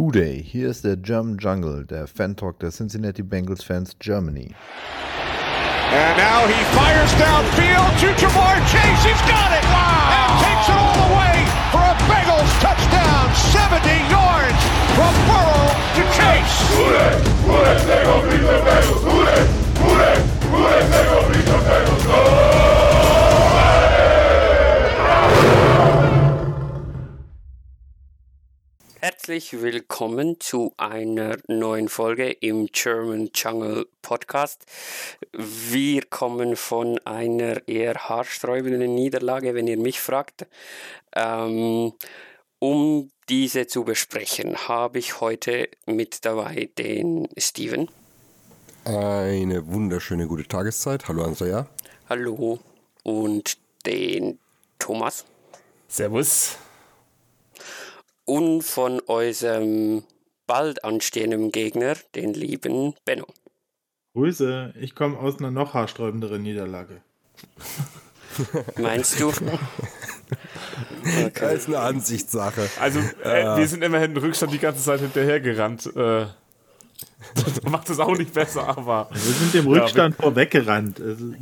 Hooday, hier ist der German Jungle, der Fan-Talk der Cincinnati Bengals Fans Germany. And now he fires downfield to Jamar Chase. He's got it! Wow! And takes it all the way for a Bengals touchdown. 70 yards from Burrow to Chase. Hooday! Hooday! They go beat the Bengals! Hooday! Hooday! Hooday! They go beat the Bengals! Herzlich willkommen zu einer neuen Folge im German Jungle Podcast. Wir kommen von einer eher haarsträubenden Niederlage, wenn ihr mich fragt. Ähm, um diese zu besprechen, habe ich heute mit dabei den Steven. Eine wunderschöne gute Tageszeit. Hallo Andrea. Hallo. Und den Thomas. Servus. Und von unserem bald anstehenden Gegner, den lieben Benno. Grüße, ich komme aus einer noch haarsträubenderen Niederlage. Meinst du? Das ist eine Ansichtssache. Also, äh, wir sind immerhin Rückstand die ganze Zeit hinterhergerannt. Äh, das macht es auch nicht besser, aber. Wir sind dem Rückstand ja, vorweggerannt. Also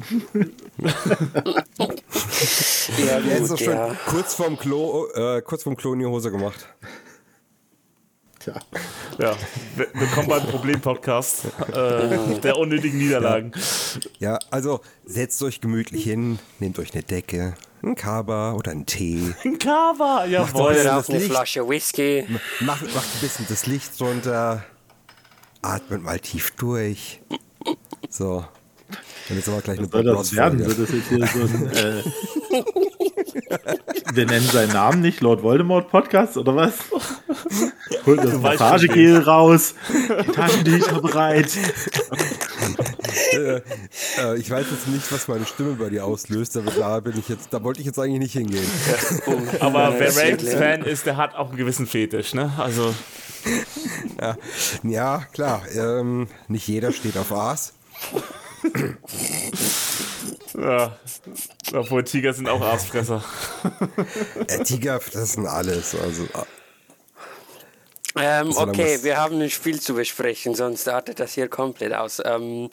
ja, ist doch gut, schon kurz vorm Klo, äh, kurz vorm Klo in die Hose gemacht. Tja, Ja, wir- willkommen beim Problem-Podcast äh, der unnötigen Niederlagen. Ja, also setzt euch gemütlich hin, nehmt euch eine Decke, einen Kaba oder einen Tee, Ein Cover, jawohl. Das auch eine. Flasche Whisky. macht, macht ein bisschen das Licht runter, atmet mal tief durch. So. Und jetzt aber gleich eine soll das werden? Wird das jetzt hier so ein. Äh, wir nennen seinen Namen nicht Lord Voldemort Podcast oder was? Holt das Massagegel raus. Die Taschentücher bereit. äh, äh, ich weiß jetzt nicht, was meine Stimme bei dir auslöst, aber da bin ich jetzt, da wollte ich jetzt eigentlich nicht hingehen. Aber wer das ist Ravens-Fan ist, der hat auch einen gewissen Fetisch, ne? Also, Ja, klar. Ähm, nicht jeder steht auf Aas. ja. Obwohl Tiger sind auch Aasfresser. Äh, Tiger fressen alles. Also, äh, Ähm, Solange okay, wir haben ein Spiel zu besprechen, sonst artet das hier komplett aus. Ähm,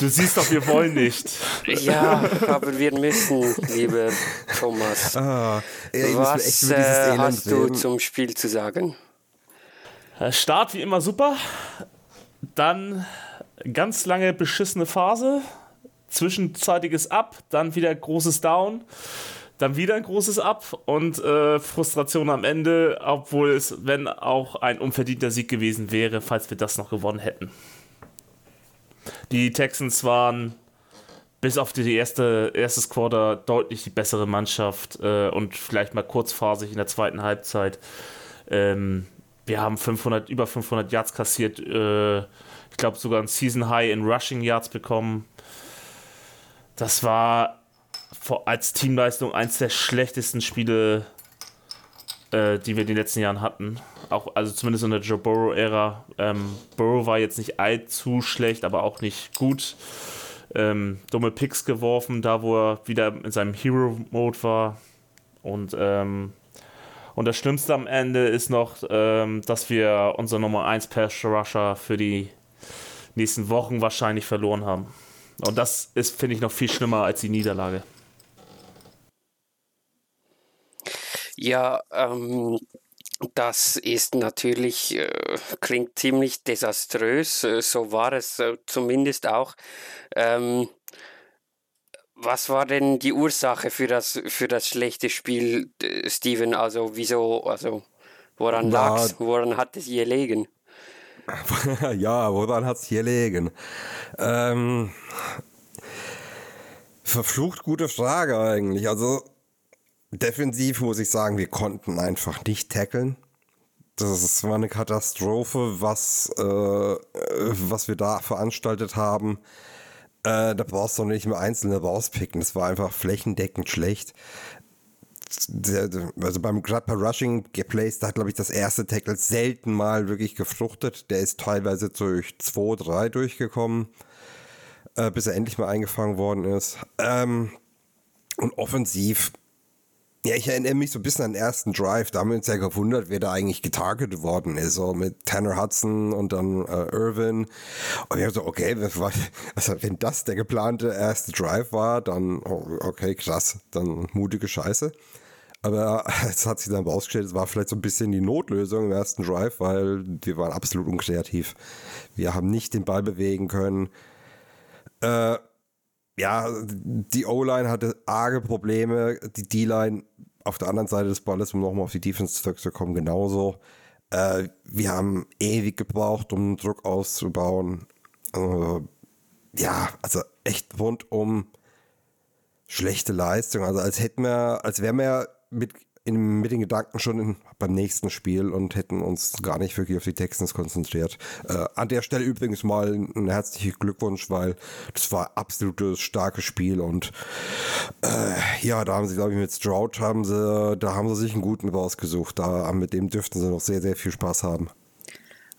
Du siehst doch, wir wollen nicht. ja, aber wir müssen, lieber Thomas. ah, wir Was äh, hast du reden. zum Spiel zu sagen? Äh, Start wie immer super. Dann ganz lange beschissene Phase. Zwischenzeitiges Up, dann wieder großes Down, dann wieder ein großes Up und äh, Frustration am Ende, obwohl es, wenn auch ein unverdienter Sieg gewesen wäre, falls wir das noch gewonnen hätten. Die Texans waren bis auf die erste erstes Quarter deutlich die bessere Mannschaft äh, und vielleicht mal kurzphasig in der zweiten Halbzeit. Ähm, wir haben 500, über 500 Yards kassiert. Äh, ich glaube sogar ein Season High in Rushing Yards bekommen. Das war als Teamleistung eins der schlechtesten Spiele, äh, die wir in den letzten Jahren hatten. Auch, also zumindest in der Joe Burrow-Ära. Ähm, Burrow war jetzt nicht allzu schlecht, aber auch nicht gut. Ähm, dumme Picks geworfen, da wo er wieder in seinem Hero-Mode war. Und, ähm, und das Schlimmste am Ende ist noch, ähm, dass wir unser Nummer 1 Pass Rusher für die nächsten Wochen wahrscheinlich verloren haben. Und das ist, finde ich, noch viel schlimmer als die Niederlage. Ja, ähm, das ist natürlich, äh, klingt ziemlich desaströs, äh, so war es äh, zumindest auch. Ähm, was war denn die Ursache für das, für das schlechte Spiel, äh, Steven? Also wieso, also woran Na, lag's? Woran hat es gelegen? ja, woran hat's hier liegen? Ähm, verflucht gute Frage eigentlich. Also defensiv muss ich sagen, wir konnten einfach nicht tackeln. Das war eine Katastrophe, was, äh, was wir da veranstaltet haben. Äh, da brauchst du nicht mehr einzelne rauspicken. Das war einfach flächendeckend schlecht. Also beim gerade bei Rushing Plays, da hat glaube ich das erste Tackle selten mal wirklich gefruchtet. Der ist teilweise durch 2, 3 durchgekommen, äh, bis er endlich mal eingefangen worden ist. Ähm, und offensiv Ja, ich erinnere mich so ein bisschen an den ersten Drive. Da haben wir uns ja gewundert, wer da eigentlich getargetet worden ist. So mit Tanner Hudson und dann äh, Irvin. Und wir haben so, okay, also wenn das der geplante erste Drive war, dann, oh, okay, krass, dann mutige Scheiße. Aber es hat sich dann rausgestellt, es war vielleicht so ein bisschen die Notlösung im ersten Drive, weil wir waren absolut unkreativ. Wir haben nicht den Ball bewegen können. Äh, ja, die O-Line hatte arge Probleme, die D-Line auf der anderen Seite des Balles, um nochmal auf die Defense zurückzukommen, genauso. Äh, wir haben ewig gebraucht, um Druck auszubauen. Äh, ja, also echt rundum schlechte Leistung. Also als hätten wir, als wären wir mit in, mit den Gedanken schon in, beim nächsten Spiel und hätten uns gar nicht wirklich auf die Texans konzentriert. Äh, an der Stelle übrigens mal ein herzlicher Glückwunsch, weil das war absolutes starkes Spiel und äh, ja, da haben sie, glaube ich, mit Stroud haben sie, da haben sie sich einen guten rausgesucht. Da mit dem dürften sie noch sehr, sehr viel Spaß haben.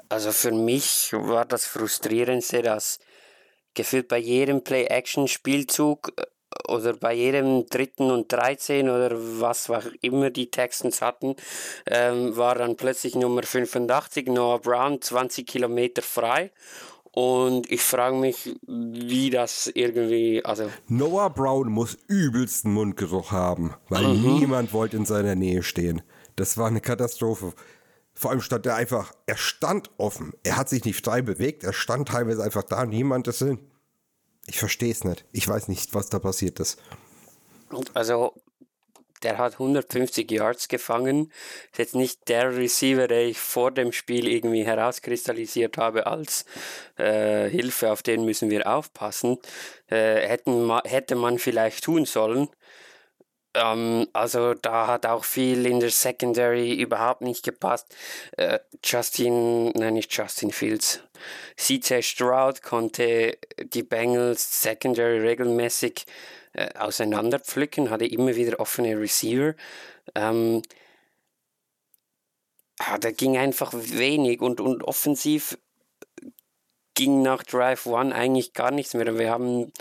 Also für mich war das frustrierendste, dass gefühlt bei jedem Play-Action-Spielzug äh, oder bei jedem dritten und 13 oder was auch immer die Texans hatten, ähm, war dann plötzlich Nummer 85, Noah Brown, 20 Kilometer frei. Und ich frage mich, wie das irgendwie, also. Noah Brown muss übelsten Mundgeruch haben, weil mhm. niemand wollte in seiner Nähe stehen. Das war eine Katastrophe. Vor allem stand er einfach, er stand offen. Er hat sich nicht frei bewegt, er stand teilweise einfach da, niemand ist hin. Ich verstehe es nicht. Ich weiß nicht, was da passiert ist. Also, der hat 150 Yards gefangen. Ist jetzt nicht der Receiver, der ich vor dem Spiel irgendwie herauskristallisiert habe als äh, Hilfe, auf den müssen wir aufpassen. Äh, hätten, hätte man vielleicht tun sollen. Ähm, also da hat auch viel in der Secondary überhaupt nicht gepasst. Äh, Justin, nein nicht Justin Fields, CJ Stroud konnte die Bengals Secondary regelmäßig äh, auseinanderpflücken, hatte immer wieder offene Receiver. Ähm, ja, da ging einfach wenig und, und offensiv ging nach Drive One eigentlich gar nichts mehr. Wir haben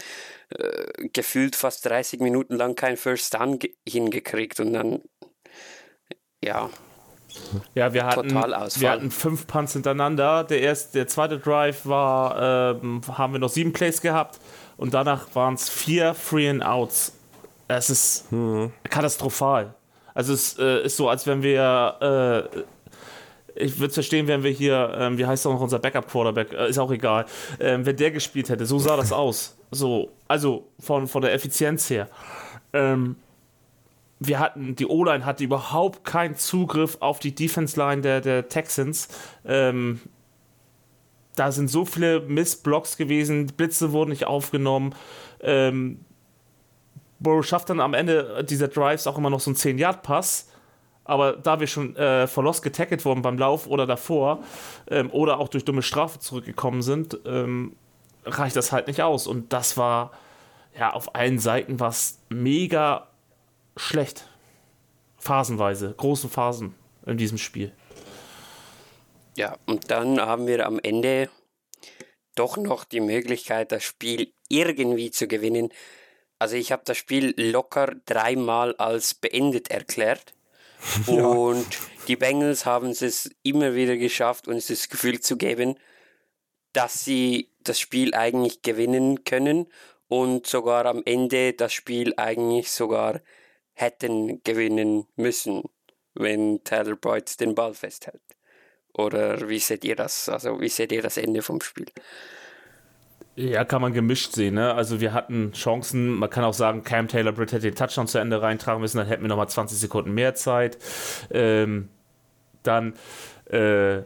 äh, gefühlt fast 30 Minuten lang kein First Down hingekriegt und dann, ja. Ja, wir hatten, wir hatten fünf Punts hintereinander. Der erste, der zweite Drive war, ähm, haben wir noch sieben Plays gehabt und danach waren es vier Free and Outs. Es ist hm. katastrophal. Also es äh, ist so, als wenn wir äh, ich würde es verstehen, wenn wir hier, ähm, wie heißt auch noch unser Backup-Quarterback, äh, ist auch egal, ähm, wenn der gespielt hätte. So sah das aus. So, also von, von der Effizienz her. Ähm, wir hatten, die O-Line hatte überhaupt keinen Zugriff auf die Defense-Line der, der Texans. Ähm, da sind so viele Missblocks gewesen, Blitze wurden nicht aufgenommen. Ähm, Burrow schafft dann am Ende dieser Drives auch immer noch so einen 10-Yard-Pass aber da wir schon äh, verlost getackelt wurden beim Lauf oder davor ähm, oder auch durch dumme Strafe zurückgekommen sind, ähm, reicht das halt nicht aus. Und das war ja auf allen Seiten was mega schlecht. Phasenweise, großen Phasen in diesem Spiel. Ja, und dann haben wir am Ende doch noch die Möglichkeit, das Spiel irgendwie zu gewinnen. Also ich habe das Spiel locker dreimal als beendet erklärt. Und die Bengals haben es immer wieder geschafft, uns das Gefühl zu geben, dass sie das Spiel eigentlich gewinnen können und sogar am Ende das Spiel eigentlich sogar hätten gewinnen müssen, wenn Tyler Boyd den Ball festhält. Oder wie seht ihr das? Also wie seht ihr das Ende vom Spiel? Ja, kann man gemischt sehen. Ne? Also wir hatten Chancen. Man kann auch sagen, Cam Taylor Britt hätte den Touchdown zu Ende reintragen müssen, dann hätten wir nochmal 20 Sekunden mehr Zeit. Ähm, dann äh,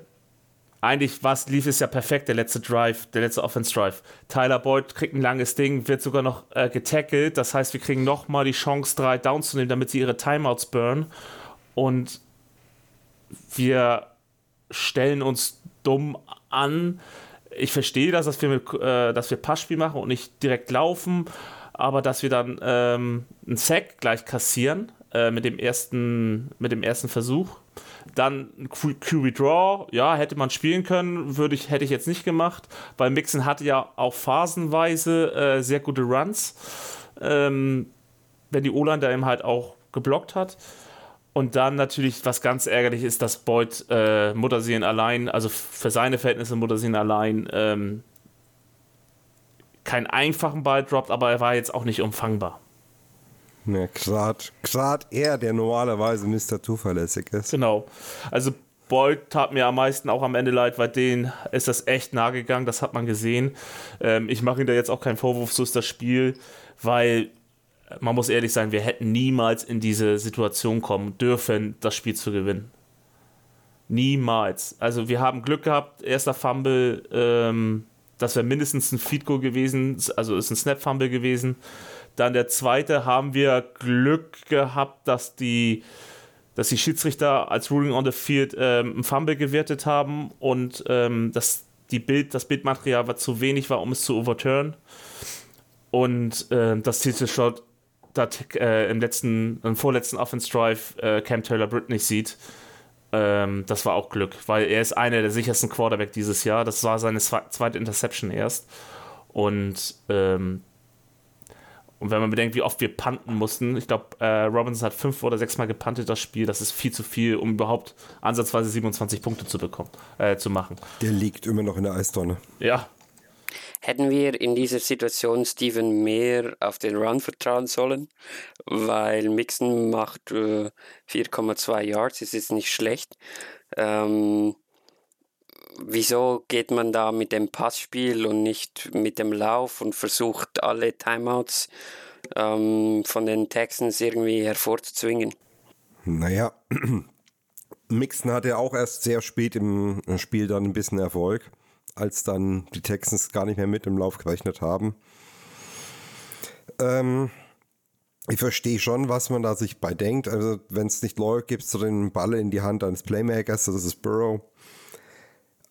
eigentlich was lief es ja perfekt, der letzte Drive, der letzte Offense Drive. Tyler Boyd kriegt ein langes Ding, wird sogar noch äh, getackelt. Das heißt, wir kriegen nochmal die Chance, drei Downs zu nehmen, damit sie ihre Timeouts burnen. Und wir stellen uns dumm an ich verstehe das, dass wir, mit, äh, dass wir Passspiel machen und nicht direkt laufen, aber dass wir dann ähm, einen Sack gleich kassieren äh, mit, dem ersten, mit dem ersten Versuch. Dann ein QB Draw, ja, hätte man spielen können, würde ich, hätte ich jetzt nicht gemacht, weil Mixon hatte ja auch phasenweise äh, sehr gute Runs. Ähm, wenn die O-Line da eben halt auch geblockt hat. Und dann natürlich, was ganz ärgerlich ist, dass Boyd äh, Muttersehen allein, also für seine Verhältnisse Muttersehen allein, ähm, keinen einfachen Ball droppt, aber er war jetzt auch nicht umfangbar. Ja, gerade er, der normalerweise Mr. Zuverlässig ist. Genau. Also Boyd tat mir am meisten auch am Ende leid, weil denen ist das echt nahe gegangen, das hat man gesehen. Ähm, ich mache ihm da jetzt auch keinen Vorwurf, so ist das Spiel, weil man muss ehrlich sein, wir hätten niemals in diese Situation kommen dürfen, das Spiel zu gewinnen. Niemals. Also wir haben Glück gehabt, erster Fumble, ähm, das wäre mindestens ein Feed Goal gewesen, also ist ein Snap Fumble gewesen. Dann der zweite haben wir Glück gehabt, dass die dass die Schiedsrichter als Ruling on the Field ähm, ein Fumble gewertet haben und ähm, dass die Bild, das Bildmaterial war zu wenig war, um es zu overturn. Und äh, das Titelshot dat, äh, im letzten, im vorletzten Offense Drive äh, Cam Taylor Britt nicht sieht. Ähm, das war auch Glück, weil er ist einer der sichersten Quarterback dieses Jahr. Das war seine zweite Interception erst. Und ähm, und wenn man bedenkt, wie oft wir panten mussten, ich glaube, äh, Robinson hat fünf oder sechs Mal gepantet das Spiel, das ist viel zu viel, um überhaupt ansatzweise 27 Punkte zu bekommen, äh, zu machen. Der liegt immer noch in der Eistonne. Ja. Hätten wir in dieser Situation Steven mehr auf den Run vertrauen sollen, weil Mixon macht äh, 4,2 Yards, ist nicht schlecht. Ähm, wieso geht man da mit dem Passspiel und nicht mit dem Lauf und versucht alle Timeouts ähm, von den Texans irgendwie hervorzuzwingen? Naja, Mixon hatte auch erst sehr spät im Spiel dann ein bisschen Erfolg, als dann die Texans gar nicht mehr mit im Lauf gerechnet haben. Ähm, ich verstehe schon, was man da sich bei denkt. Also, wenn es nicht läuft, gibst du den Ball in die Hand eines Playmakers, das ist Burrow.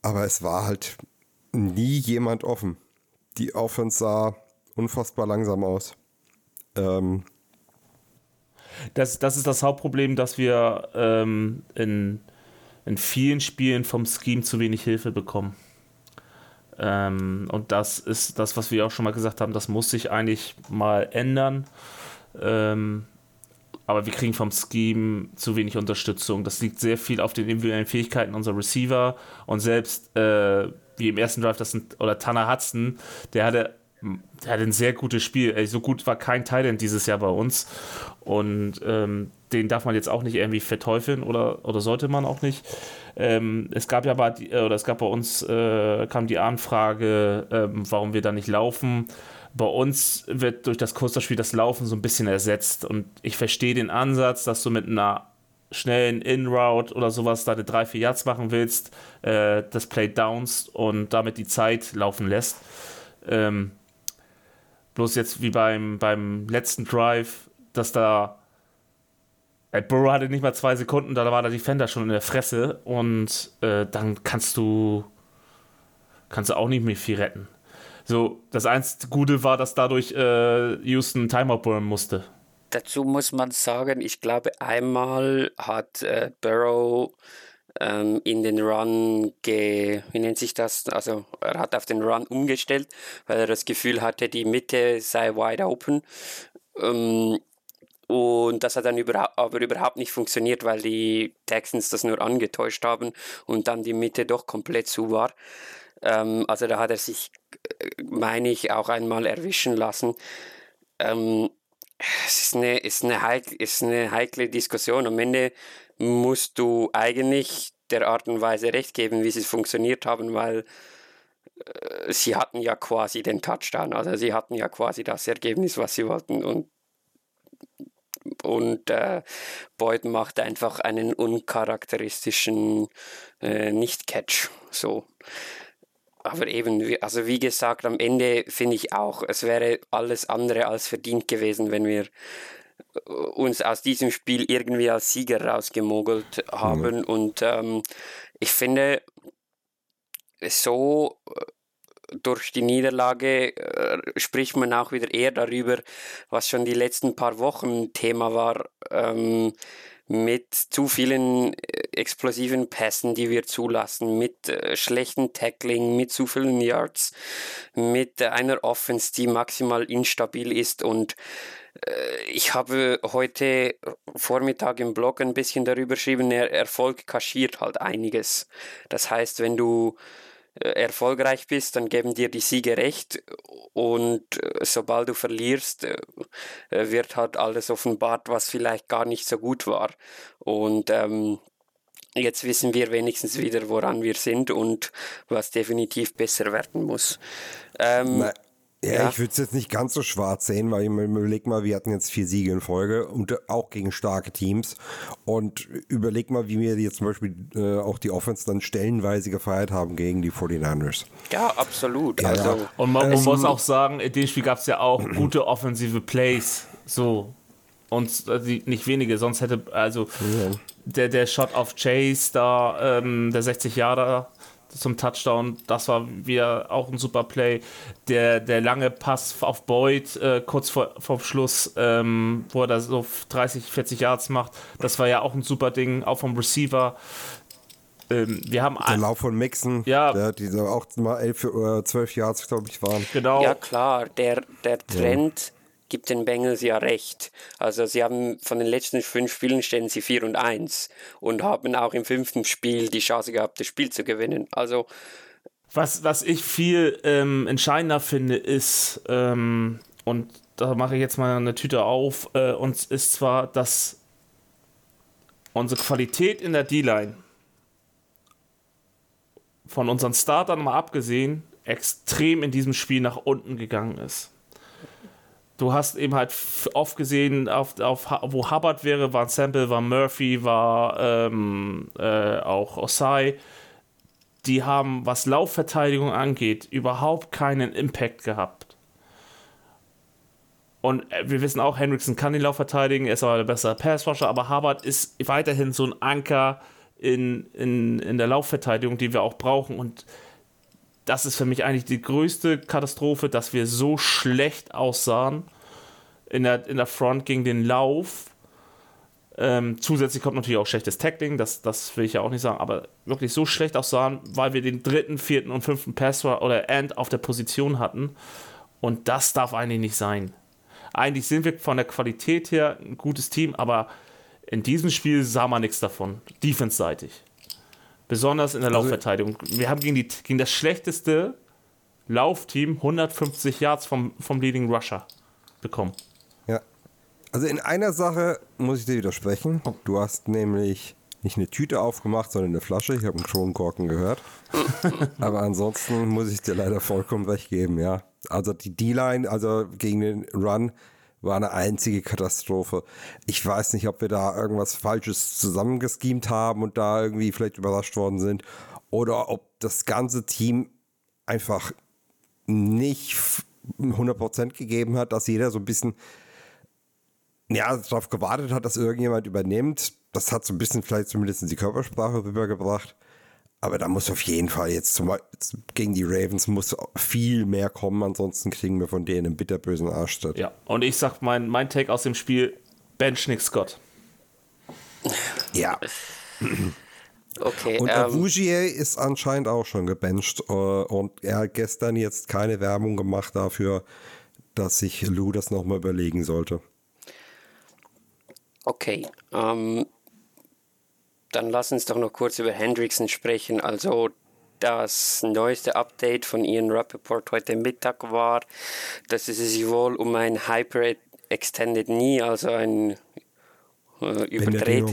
Aber es war halt nie jemand offen. Die Offense sah unfassbar langsam aus. Ähm das, das ist das Hauptproblem, dass wir ähm, in, in vielen Spielen vom Scheme zu wenig Hilfe bekommen. Ähm, und das ist das, was wir auch schon mal gesagt haben, das muss sich eigentlich mal ändern. Ähm, aber wir kriegen vom Scheme zu wenig Unterstützung. Das liegt sehr viel auf den individuellen Fähigkeiten unserer Receiver und selbst äh, wie im ersten Drive, das sind, oder Tanner Hudson, der hatte, der hatte ein sehr gutes Spiel. Ey, so gut war kein Thailand dieses Jahr bei uns und ähm, den darf man jetzt auch nicht irgendwie verteufeln oder, oder sollte man auch nicht. Ähm, es gab ja bei, oder es gab bei uns, äh, kam die Anfrage, ähm, warum wir da nicht laufen bei uns wird durch das Coasterspiel das Laufen so ein bisschen ersetzt. Und ich verstehe den Ansatz, dass du mit einer schnellen In-Route oder sowas deine drei, vier Yards machen willst, äh, das Play downs und damit die Zeit laufen lässt. Ähm, bloß jetzt wie beim, beim letzten Drive, dass da äh, Burrow hatte nicht mal zwei Sekunden, da war der Defender schon in der Fresse und äh, dann kannst du kannst du auch nicht mehr viel retten. So, das einzige Gute war, dass dadurch äh, Houston Timeout burnen musste. Dazu muss man sagen, ich glaube, einmal hat äh, Burrow ähm, in den Run, ge, wie nennt sich das? Also, er hat auf den Run umgestellt, weil er das Gefühl hatte, die Mitte sei wide open. Ähm, und das hat dann überha aber überhaupt nicht funktioniert, weil die Texans das nur angetäuscht haben und dann die Mitte doch komplett zu war. Ähm, also da hat er sich, äh, meine ich, auch einmal erwischen lassen. Ähm, es ist eine, ist, eine heikle, ist eine heikle Diskussion. Am Ende musst du eigentlich der Art und Weise recht geben, wie sie funktioniert haben, weil äh, sie hatten ja quasi den Touchdown. Also sie hatten ja quasi das Ergebnis, was sie wollten. Und und äh, Boyd macht einfach einen uncharakteristischen äh, Nicht-Catch. So aber eben, also wie gesagt, am Ende finde ich auch, es wäre alles andere als verdient gewesen, wenn wir uns aus diesem Spiel irgendwie als Sieger rausgemogelt haben. Mhm. Und ähm, ich finde, so äh, durch die Niederlage äh, spricht man auch wieder eher darüber, was schon die letzten paar Wochen Thema war. Ähm, mit zu vielen äh, explosiven Pässen, die wir zulassen, mit äh, schlechten Tackling, mit zu vielen Yards, mit einer Offense, die maximal instabil ist und ich habe heute Vormittag im Blog ein bisschen darüber geschrieben, er Erfolg kaschiert halt einiges. Das heißt, wenn du äh, erfolgreich bist, dann geben dir die Siege recht und äh, sobald du verlierst, äh, wird halt alles offenbart, was vielleicht gar nicht so gut war. Und ähm, jetzt wissen wir wenigstens wieder, woran wir sind und was definitiv besser werden muss. Ähm, ja, Ja. ich würde es jetzt nicht ganz so schwarz sehen, weil ich mir überleg mal, wir hatten jetzt vier Siege in Folge und auch gegen starke Teams. Und überleg mal, wie wir jetzt zum Beispiel äh, auch die Offense dann stellenweise gefeiert haben gegen die 49ers. ja, absolut. Ja, also, ja. Und man, man Ähm, muss auch sagen, in dem Spiel gab es ja auch gute offensive Plays. So. Und die, nicht wenige, sonst hätte, also der, der Shot auf Chase da, ähm, der 60 Jahre zum Touchdown, das war wieder auch ein super Play. Der, der lange Pass auf Boyd äh, kurz vor, vor Schluss, ähm, wo er da so 30, 40 Yards macht, das war ja auch ein super Ding, auch vom Receiver. Ähm, wir haben Der Lauf von Mixon, Ja. der, die da auch mal elf oder zwölf Yards, glaube ich, waren. genau. Ja, klar, der, der Trend gibt den Bengals ja recht. Also sie haben von den letzten fünf Spielen stehen sie 4 und 1 und haben auch im fünften Spiel die Chance gehabt, das Spiel zu gewinnen. Also Was, was ich viel ähm, entscheidender finde, ist, ähm, und da mache ich jetzt mal eine Tüte auf, äh, uns ist zwar, dass unsere Qualität in der D-Line von unseren Startern mal abgesehen extrem in diesem Spiel nach unten gegangen ist. Du hast eben halt oft gesehen, auf, auf, wo Hubbard wäre, war ein Sample, war Murphy, war ähm, äh, auch Osai die haben, was Laufverteidigung angeht, überhaupt keinen Impact gehabt. Und äh, wir wissen auch, Hendrickson kann den Lauf verteidigen, er ist aber der bessere Passwasher, aber Harvard ist weiterhin so ein Anker in, in, in der Laufverteidigung, die wir auch brauchen. Und das ist für mich eigentlich die größte Katastrophe, dass wir so schlecht aussahen in der, in der Front gegen den Lauf. Ähm, zusätzlich kommt natürlich auch schlechtes Tackling, das, das will ich ja auch nicht sagen, aber wirklich so schlecht aussahen, weil wir den dritten, vierten und fünften Pass oder End auf der Position hatten. Und das darf eigentlich nicht sein. Eigentlich sind wir von der Qualität her ein gutes Team, aber in diesem Spiel sah man nichts davon, defense-seitig. Besonders in der Laufverteidigung. Wir haben gegen, die, gegen das schlechteste Laufteam 150 Yards vom, vom Leading Rusher bekommen. Ja. Also in einer Sache muss ich dir widersprechen. Du hast nämlich nicht eine Tüte aufgemacht, sondern eine Flasche. Ich habe einen Kronkorken gehört. Aber ansonsten muss ich dir leider vollkommen recht geben, ja. Also die D-Line, also gegen den Run, war eine einzige Katastrophe. Ich weiß nicht, ob wir da irgendwas Falsches zusammengeschemt haben und da irgendwie vielleicht überrascht worden sind. Oder ob das ganze Team einfach nicht 100% gegeben hat, dass jeder so ein bisschen ja, darauf gewartet hat, dass irgendjemand übernimmt. Das hat so ein bisschen vielleicht zumindest die Körpersprache rübergebracht. Aber da muss auf jeden Fall jetzt zum, Beispiel gegen die Ravens muss viel mehr kommen, ansonsten kriegen wir von denen einen bitterbösen Arschtritt. Ja, und ich sag mein, mein Take aus dem Spiel: Bench Nick Scott. Ja. okay, Und ähm, Avugier ist anscheinend auch schon gebencht äh, und er hat gestern jetzt keine Werbung gemacht dafür, dass sich Lou das nochmal überlegen sollte. Okay, ähm, dann lass uns doch noch kurz über Hendrickson sprechen. Also das neueste Update von Ian Rappaport heute Mittag war, dass es sich wohl um ein Hyper Extended Knee, also ein äh, überdreht.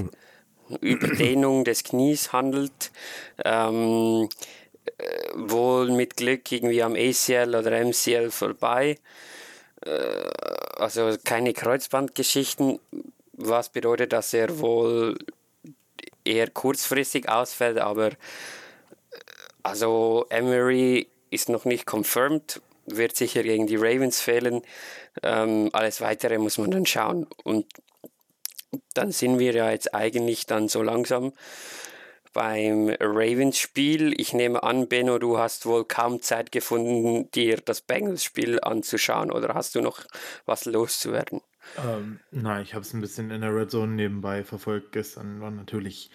Überdehnung des Knies handelt. Ähm, äh, wohl mit Glück irgendwie am ACL oder MCL vorbei. Äh, also keine Kreuzbandgeschichten, was bedeutet, dass er wohl eher kurzfristig ausfällt, aber äh, also Emery ist noch nicht confirmed, wird sicher gegen die Ravens fehlen. Ähm, alles weitere muss man dann schauen. Und dann sind wir ja jetzt eigentlich dann so langsam beim Ravens-Spiel. Ich nehme an, Benno, du hast wohl kaum Zeit gefunden, dir das Bengals-Spiel anzuschauen oder hast du noch was loszuwerden? Ähm, nein, ich habe es ein bisschen in der Red Zone nebenbei verfolgt. Gestern war natürlich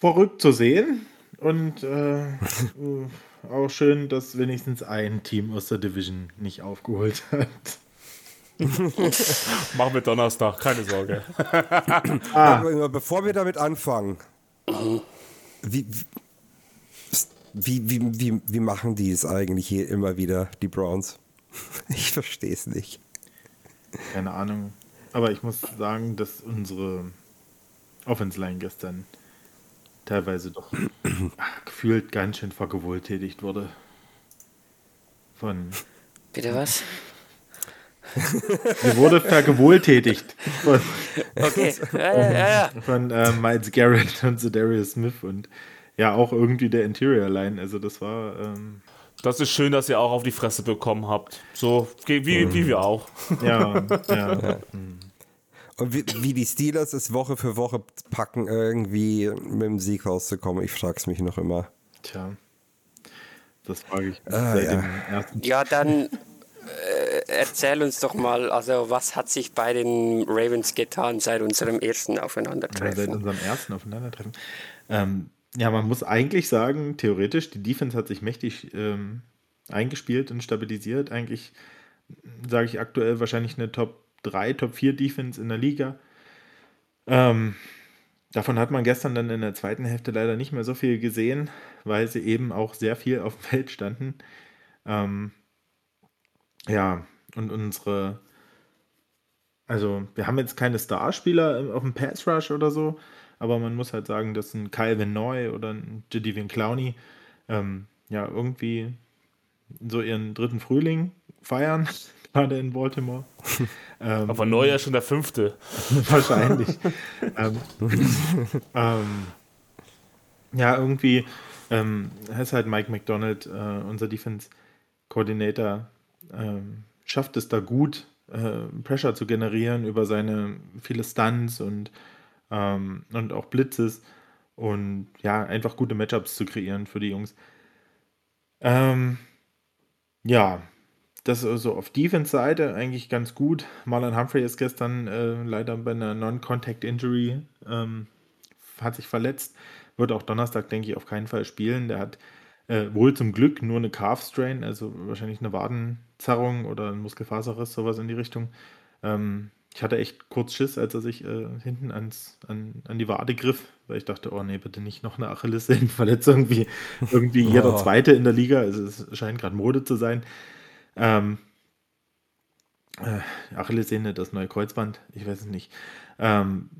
verrückt zu sehen. Und äh, äh, auch schön, dass wenigstens ein Team aus der Division nicht aufgeholt hat. Machen wir Donnerstag, keine Sorge. Aber Bevor wir damit anfangen, wie, wie, wie, wie, wie machen die es eigentlich hier immer wieder, die Browns? Ich verstehe es nicht. Keine Ahnung. Aber ich muss sagen, dass unsere Offense Line gestern teilweise doch gefühlt ganz schön vergewohltätigt wurde. Von. Bitte was? Sie wurde vergewohltätigt von, Okay, ja, ja. ja. von äh, Miles Garrett und Darius Smith und ja auch irgendwie der Interior Line. Also das war ähm, Das ist schön, dass ihr auch auf die Fresse bekommen habt. So wie, wie, wie wir auch. ja, ja. Und wie, wie die Steelers es Woche für Woche packen, irgendwie mit dem Sieg rauszukommen, ich frage es mich noch immer. Tja. Das frage ich mich Ah, seit ja. dem ersten Ja, dann äh, erzähl uns doch mal, also was hat sich bei den Ravens getan seit unserem ersten Ja, seit Aufeinandertreffen? unserem ersten Aufeinandertreffen. Ähm, ja, man muss eigentlich sagen, theoretisch, die Defense hat sich mächtig ähm, eingespielt und stabilisiert. Eigentlich sage ich aktuell wahrscheinlich eine Top 3, Top 4 Defense in der Liga. Ähm, davon hat man gestern dann in der zweiten Hälfte leider nicht mehr so viel gesehen, weil sie eben auch sehr viel auf dem Feld standen. Ähm, ja, und unsere also, wir haben jetzt keine Starspieler auf dem Pass Rush oder so, aber man muss halt sagen, dass ein Calvin Neu oder ein Jadivian Clowney ähm, ja irgendwie so ihren dritten Frühling feiern, gerade in Baltimore. ähm, Aber Neuer schon der fünfte. Wahrscheinlich. ähm, ähm, ja, irgendwie ähm, ist halt Mike McDonald, äh, unser Defense Coordinator, ähm, schafft es da gut, äh, Pressure zu generieren über seine viele Stunts und, ähm, und auch Blitzes und ja, einfach gute Matchups zu kreieren für die Jungs. Ähm, ja, das ist also auf Defense-Seite eigentlich ganz gut. Marlon Humphrey ist gestern äh, leider bei einer Non-Contact-Injury, ähm, hat sich verletzt. Wird auch Donnerstag, denke ich, auf keinen Fall spielen. Der hat äh, wohl zum Glück nur eine Calf-Strain, also wahrscheinlich eine Wadenzerrung oder ein Muskelfaserriss, sowas in die Richtung. Ähm, ich hatte echt kurz Schiss, als er sich äh, hinten ans, an, an die Wade griff, weil ich dachte, oh nee, bitte nicht noch eine Achillessehnenverletzung wie irgendwie jeder Oh. Zweite in der Liga. Also es scheint gerade Mode zu sein. Ähm, äh, Achillessehne, das neue Kreuzband, ich weiß es nicht. Ähm,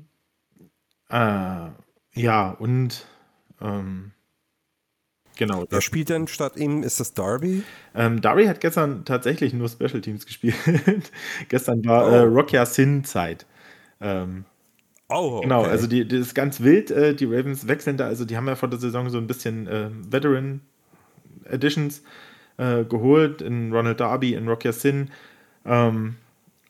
äh, ja, und ähm, genau. Wer spielt denn statt ihm? Ist das Darby? Ähm, Dari hat gestern tatsächlich nur Special Teams gespielt. gestern war äh, Oh. Rocky Sin Zeit. Ähm, Oh, Genau, okay. also die, das ist ganz wild. Äh, die Ravens wechseln da, also die haben ja vor der Saison so ein bisschen äh, Veteran Editions äh, geholt in Ronald Darby, in Rocky Sin. Ähm,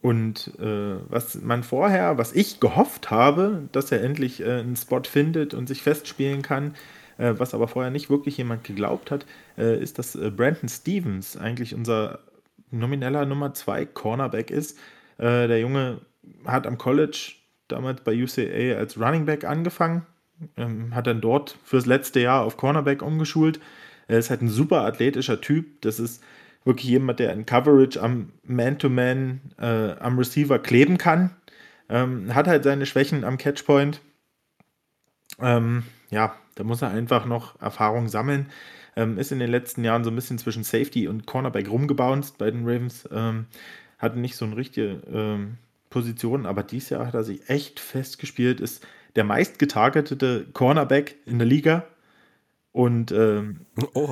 und äh, was man vorher, was ich gehofft habe, dass er endlich äh, einen Spot findet und sich festspielen kann, äh, was aber vorher nicht wirklich jemand geglaubt hat, äh, ist, dass äh, Brandon Stevens eigentlich unser nomineller Nummer 2 Cornerback ist. Äh, der Junge hat am College damals bei UCA als Running Back angefangen, ähm, hat dann dort fürs letzte Jahr auf Cornerback umgeschult. Er ist halt ein super athletischer Typ. Das ist wirklich jemand, der in Coverage am Man-to-Man äh, am Receiver kleben kann. Ähm, hat halt seine Schwächen am Catchpoint. Ähm, ja, da muss er einfach noch Erfahrung sammeln. Ähm, ist in den letzten Jahren so ein bisschen zwischen Safety und Cornerback rumgebounced bei den Ravens. Ähm, hatte nicht so eine richtige ähm, Position, aber dieses Jahr hat er sich echt festgespielt. Ist der meist getargetete Cornerback in der Liga. Und ähm,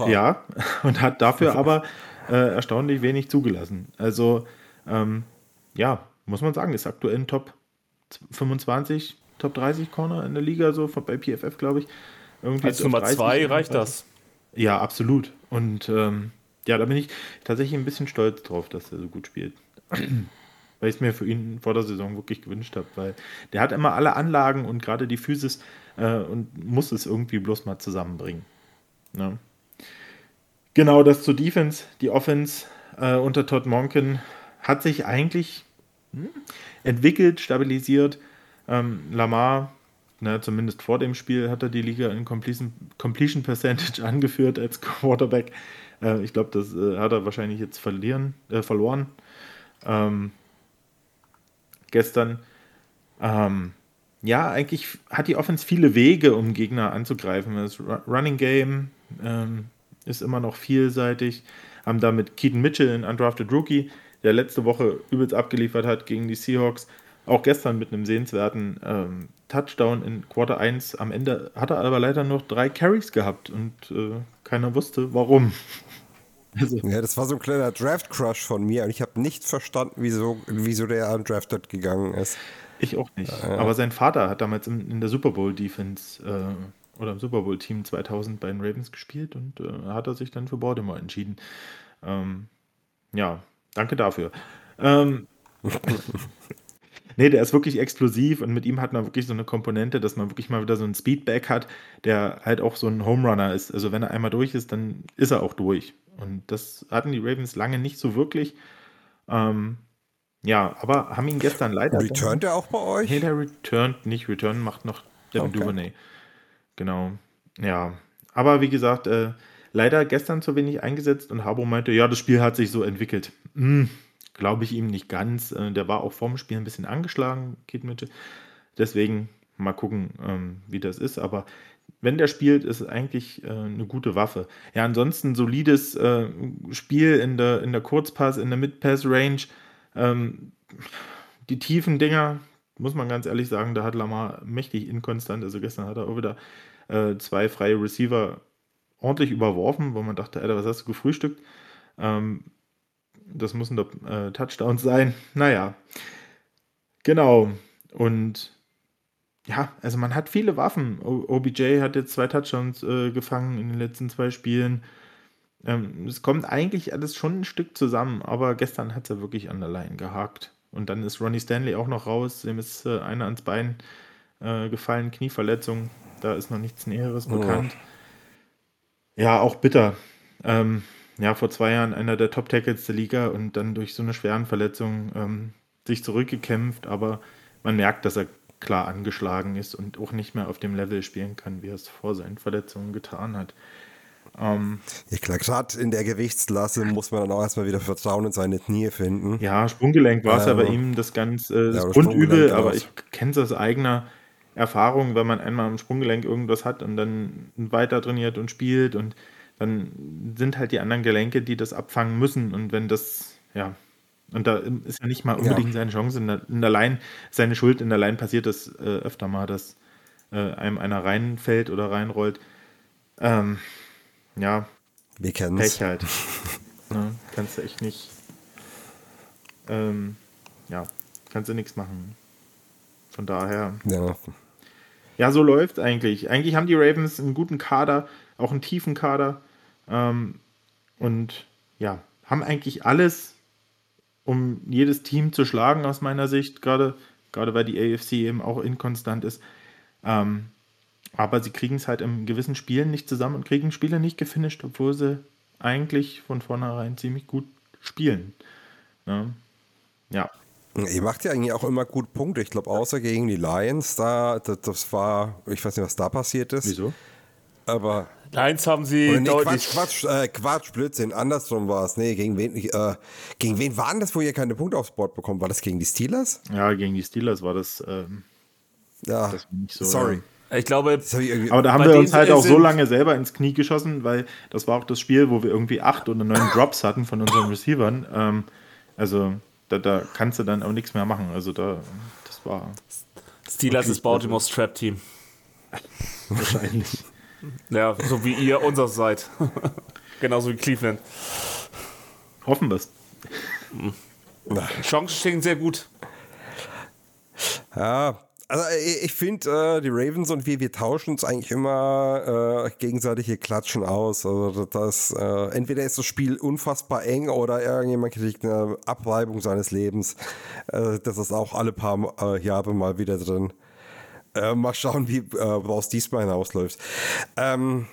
ja, und hat dafür aber äh, erstaunlich wenig zugelassen. Also, ähm, ja, muss man sagen, ist aktuell ein Top 25, Top 30 Corner in der Liga, so von- bei PFF, glaube ich. Irgendwie Als Nummer 30, zwei reicht 31. das. Ja, absolut. Und ähm, ja, da bin ich tatsächlich ein bisschen stolz drauf, dass er so gut spielt. weil ich es mir für ihn vor der Saison wirklich gewünscht habe, weil der hat immer alle Anlagen und gerade die Physis äh, und muss es irgendwie bloß mal zusammenbringen. Ne? Genau, das zur Defense. Die Offense äh, unter Todd Monken hat sich eigentlich hm, entwickelt, stabilisiert. Ähm, Lamar na, zumindest vor dem Spiel hat er die Liga in Completion, Completion Percentage angeführt als Quarterback. Äh, ich glaube, das äh, hat er wahrscheinlich jetzt verlieren, äh, verloren. Ähm, gestern. Ähm, ja, eigentlich hat die Offense viele Wege, um Gegner anzugreifen. Das Running Game ähm, ist immer noch vielseitig. Haben damit Keaton Mitchell, einen undrafted Rookie, der letzte Woche übelst abgeliefert hat gegen die Seahawks. Auch gestern mit einem sehenswerten ähm, Touchdown in Quarter 1. Am Ende hat er aber leider noch drei Carries gehabt und äh, keiner wusste warum. Also, ja, das war so ein kleiner Draft-Crush von mir und ich habe nicht verstanden, wieso, wieso der undrafted gegangen ist. Ich auch nicht. Äh, aber sein Vater hat damals in, in der Super Bowl-Defense äh, oder im Super Bowl-Team 2000 bei den Ravens gespielt und äh, hat er sich dann für Baltimore entschieden. Ähm, ja, danke dafür. Ähm, Nee, der ist wirklich explosiv und mit ihm hat man wirklich so eine Komponente, dass man wirklich mal wieder so einen Speedback hat, der halt auch so ein Home Runner ist. Also wenn er einmal durch ist, dann ist er auch durch. Und das hatten die Ravens lange nicht so wirklich. Ähm, ja, aber haben ihn gestern leider. Returnt er auch bei euch? Nee, der returnt nicht. Return macht noch Devin okay. Duvernay. Genau. Ja. Aber wie gesagt, äh, leider gestern zu wenig eingesetzt und Harbo meinte, ja, das Spiel hat sich so entwickelt. Hm, glaube ich ihm nicht ganz. Äh, der war auch vorm Spiel ein bisschen angeschlagen, Kid Mitchell. Deswegen mal gucken, ähm, wie das ist. Aber wenn der spielt, ist es eigentlich äh, eine gute Waffe. Ja, ansonsten solides äh, Spiel in der, in der Kurzpass, in der Mid-Pass-Range. Ähm, die tiefen Dinger, muss man ganz ehrlich sagen, da hat Lamar mächtig inkonstant. Also gestern hat er auch wieder zwei freie Receiver ordentlich überworfen, wo man dachte, Alter, was hast du gefrühstückt? Ähm, das müssen doch äh, Touchdowns sein. Naja, genau. Und ja, also man hat viele Waffen. OBJ hat jetzt zwei Touchdowns äh, gefangen in den letzten zwei Spielen. Ähm, es kommt eigentlich alles schon ein Stück zusammen, aber gestern hat es ja wirklich an der Line gehakt. Und dann ist Ronnie Stanley auch noch raus. Dem ist äh, einer ans Bein äh, gefallen, Knieverletzung. Da ist noch nichts Näheres oh. bekannt. Ja, auch bitter. Ähm, ja, vor zwei Jahren einer der Top-Tackles der Liga und dann durch so eine schweren Verletzung ähm, sich zurückgekämpft, aber man merkt, dass er klar angeschlagen ist und auch nicht mehr auf dem Level spielen kann, wie er es vor seinen Verletzungen getan hat. Ähm, ich glaube, gerade in der Gewichtsklasse muss man dann auch erstmal wieder Vertrauen in seine Knie finden. Ja, Sprunggelenk war es ähm, ja bei ihm das ganz äh, das ja, Grundübel, aber ich kenne es aus eigener Erfahrung, wenn man einmal im Sprunggelenk irgendwas hat und dann weiter trainiert und spielt und dann sind halt die anderen Gelenke, die das abfangen müssen. Und wenn das, ja, und da ist ja nicht mal unbedingt ja. seine Chance. In der, in der Line, seine Schuld in der Line passiert das äh, öfter mal, dass äh, einem einer reinfällt oder reinrollt. Ähm, ja. Wir kennen Pech halt. ne? Kannst du echt nicht. Ähm, ja, kannst du nichts machen. Von daher. Ja. Ja, so läuft eigentlich. Eigentlich haben die Ravens einen guten Kader, auch einen tiefen Kader. Ähm, und ja, haben eigentlich alles, um jedes Team zu schlagen, aus meiner Sicht, gerade, gerade weil die AFC eben auch inkonstant ist. Ähm, aber sie kriegen es halt in gewissen Spielen nicht zusammen und kriegen Spiele nicht gefinisht, obwohl sie eigentlich von vornherein ziemlich gut spielen. Ja. Ja. Ihr macht ja eigentlich auch immer gut Punkte. Ich glaube, außer gegen die Lions, da, das, das, war, ich weiß nicht, was da passiert ist. Wieso? Aber Eins haben sie nee, deutlich. Quatsch, Quatsch, äh, Quatsch, Blödsinn, andersrum war es. Nee, gegen wen, äh, gegen wen waren das, wo ihr keine Punkte aufs Board bekommen? War das gegen die Steelers? Ja, gegen die Steelers war das. Ähm, ja, das so, sorry. Ja. Ich glaube, aber da haben wir uns halt auch so lange selber ins Knie geschossen, weil das war auch das Spiel, wo wir irgendwie acht oder neun Drops hatten von unseren Receivern. Ähm, also da, da, kannst du dann auch nichts mehr machen. Also da, das war. Steelers ist Baltimore's Trap Team. Wahrscheinlich. Ja, so wie ihr unser seid. Genauso wie Cleveland. Hoffen wir es. Chancen stehen sehr gut. Ja, also ich finde, äh, die Ravens und wir, wir tauschen uns eigentlich immer äh, gegenseitige Klatschen aus. Also das, äh, entweder ist das Spiel unfassbar eng oder irgendjemand kriegt eine Abreibung seines Lebens. Äh, das ist auch alle paar äh, Jahre mal wieder drin. Äh, mal schauen, wie äh, woraus diesmal hinausläuft. Ähm,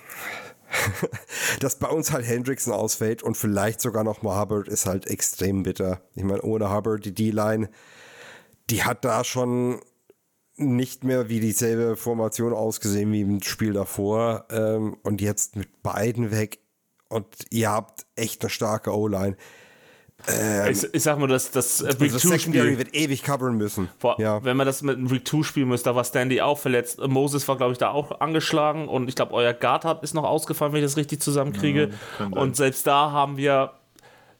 dass bei uns halt Hendrickson ausfällt und vielleicht sogar noch mal Hubbard ist halt extrem bitter. Ich meine, ohne Hubbard, die D-Line, die hat da schon nicht mehr wie dieselbe Formation ausgesehen wie im Spiel davor. Ähm, und jetzt mit beiden weg. Und ihr habt echt eine starke O-Line. Ähm, ich, ich, sag mal, das, das äh, Week also 2 Spiel wird ewig covern müssen. Vor, ja. Wenn man das mit einem Week 2 spielen muss, da war Stanley auch verletzt. Moses war, glaube ich, da auch angeschlagen und ich glaube, euer Guard ist noch ausgefallen, wenn ich das richtig zusammenkriege. Ja, und selbst da haben wir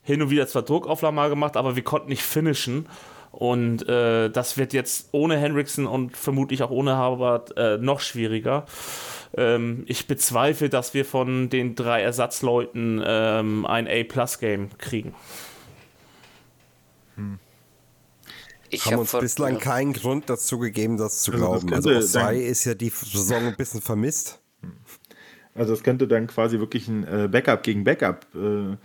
hin und wieder zwar Druckauflagen mal gemacht, aber wir konnten nicht finishen. Und äh, das wird jetzt ohne Henriksen und vermutlich auch ohne Harvard äh, noch schwieriger. Ähm, ich bezweifle, dass wir von den drei Ersatzleuten ähm, ein A-Plus-Game kriegen. Hm. Ich haben hab uns bislang keinen Grund dazu gegeben, das zu also glauben. Das also Osai ist ja die Saison ein bisschen vermisst. Also es könnte dann quasi wirklich ein äh, Backup gegen Backup äh,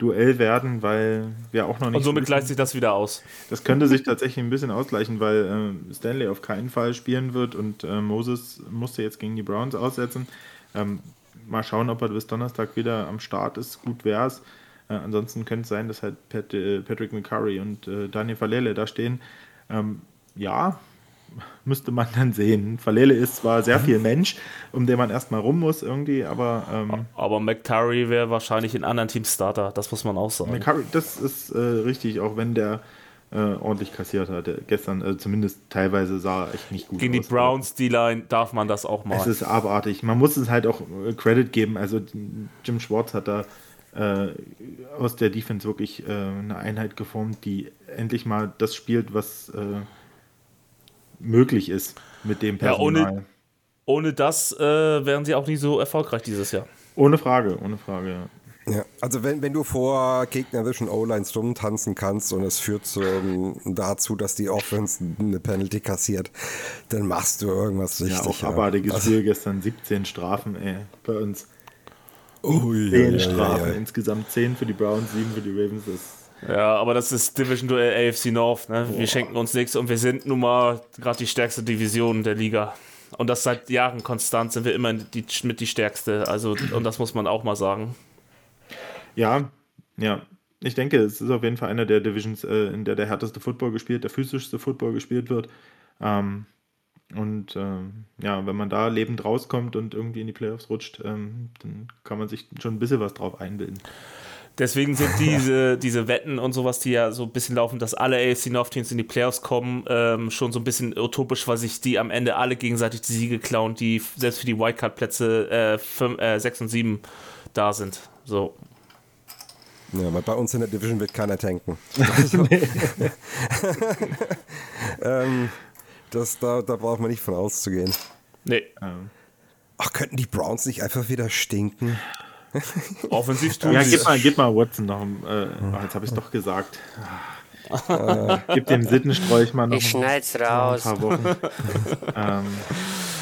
Duell werden, weil wir auch noch nicht. Und somit gleicht sich das wieder aus. Das könnte sich tatsächlich ein bisschen ausgleichen, weil äh, Stanley auf keinen Fall spielen wird und äh, Moses musste jetzt gegen die Browns aussetzen. Ähm, mal schauen, ob er bis Donnerstag wieder am Start ist. Gut wäre es. Äh, ansonsten könnte es sein, dass halt Pat, äh, Patrick McCurry und äh, Daniel Valele da stehen. Ähm, ja, müsste man dann sehen. Falele ist zwar sehr viel Mensch, um den man erstmal rum muss irgendwie, aber. Ähm, aber McTurry wäre wahrscheinlich in anderen Teams Starter, das muss man auch sagen. McCurry, das ist äh, richtig, auch wenn der äh, ordentlich kassiert hat. Gestern, äh, zumindest teilweise sah er echt nicht gut Gegen aus. Gegen die Browns D-Line darf man das auch mal. Es ist abartig. Man muss es halt auch äh, Credit geben. Also Jim Schwartz hat da aus der Defense wirklich äh, eine Einheit geformt, die endlich mal das spielt, was möglich ist mit dem Personal. Ja, ohne, ohne das äh, wären sie auch nicht so erfolgreich dieses Jahr. Ohne Frage, ohne Frage, ja. Ja, also wenn, wenn du vor gegnerischen O-Lines rumtanzen kannst und es führt zum, dazu, dass die Offense eine Penalty kassiert, dann machst du irgendwas richtig. Ja, auch abartiges also, Spiel gestern, 17 Strafen, ey, bei uns. Ui, 10 ja, Strafen, ja, ja. insgesamt 10 für die Browns, 7 für die Ravens, das ja, aber das ist Division Duell AFC North. Ne? Wir schenken uns nichts und wir sind nun mal gerade die stärkste Division der Liga. Und das seit Jahren konstant sind wir immer die, mit die stärkste. Also, und das muss man auch mal sagen. Ja, ja. Ich denke, es ist auf jeden Fall einer der Divisions, äh, in der der härteste Football gespielt, der physischste Football gespielt wird. Ähm, und ähm, ja, wenn man da lebend rauskommt und irgendwie in die Playoffs rutscht, ähm, dann kann man sich schon ein bisschen was drauf einbilden. Deswegen sind diese, diese Wetten und sowas, die ja so ein bisschen laufen, dass alle AFC North Teams in die Playoffs kommen, ähm, schon so ein bisschen utopisch, weil sich die am Ende alle gegenseitig die Siege klauen, die selbst für die Wildcard-Plätze äh, äh, 6 und 7 da sind. So. Ja, weil bei uns in der Division wird keiner tanken. ähm, das, da, da braucht man nicht von auszugehen. Nee. Ach, könnten die Browns nicht einfach wieder stinken? Offensiv tun Ja, gib mal, gib mal Watson noch. Äh, oh, jetzt habe ich es doch gesagt. Äh, gib dem Sittensträuch mal noch ich schneid's raus. ein paar Wochen. ähm,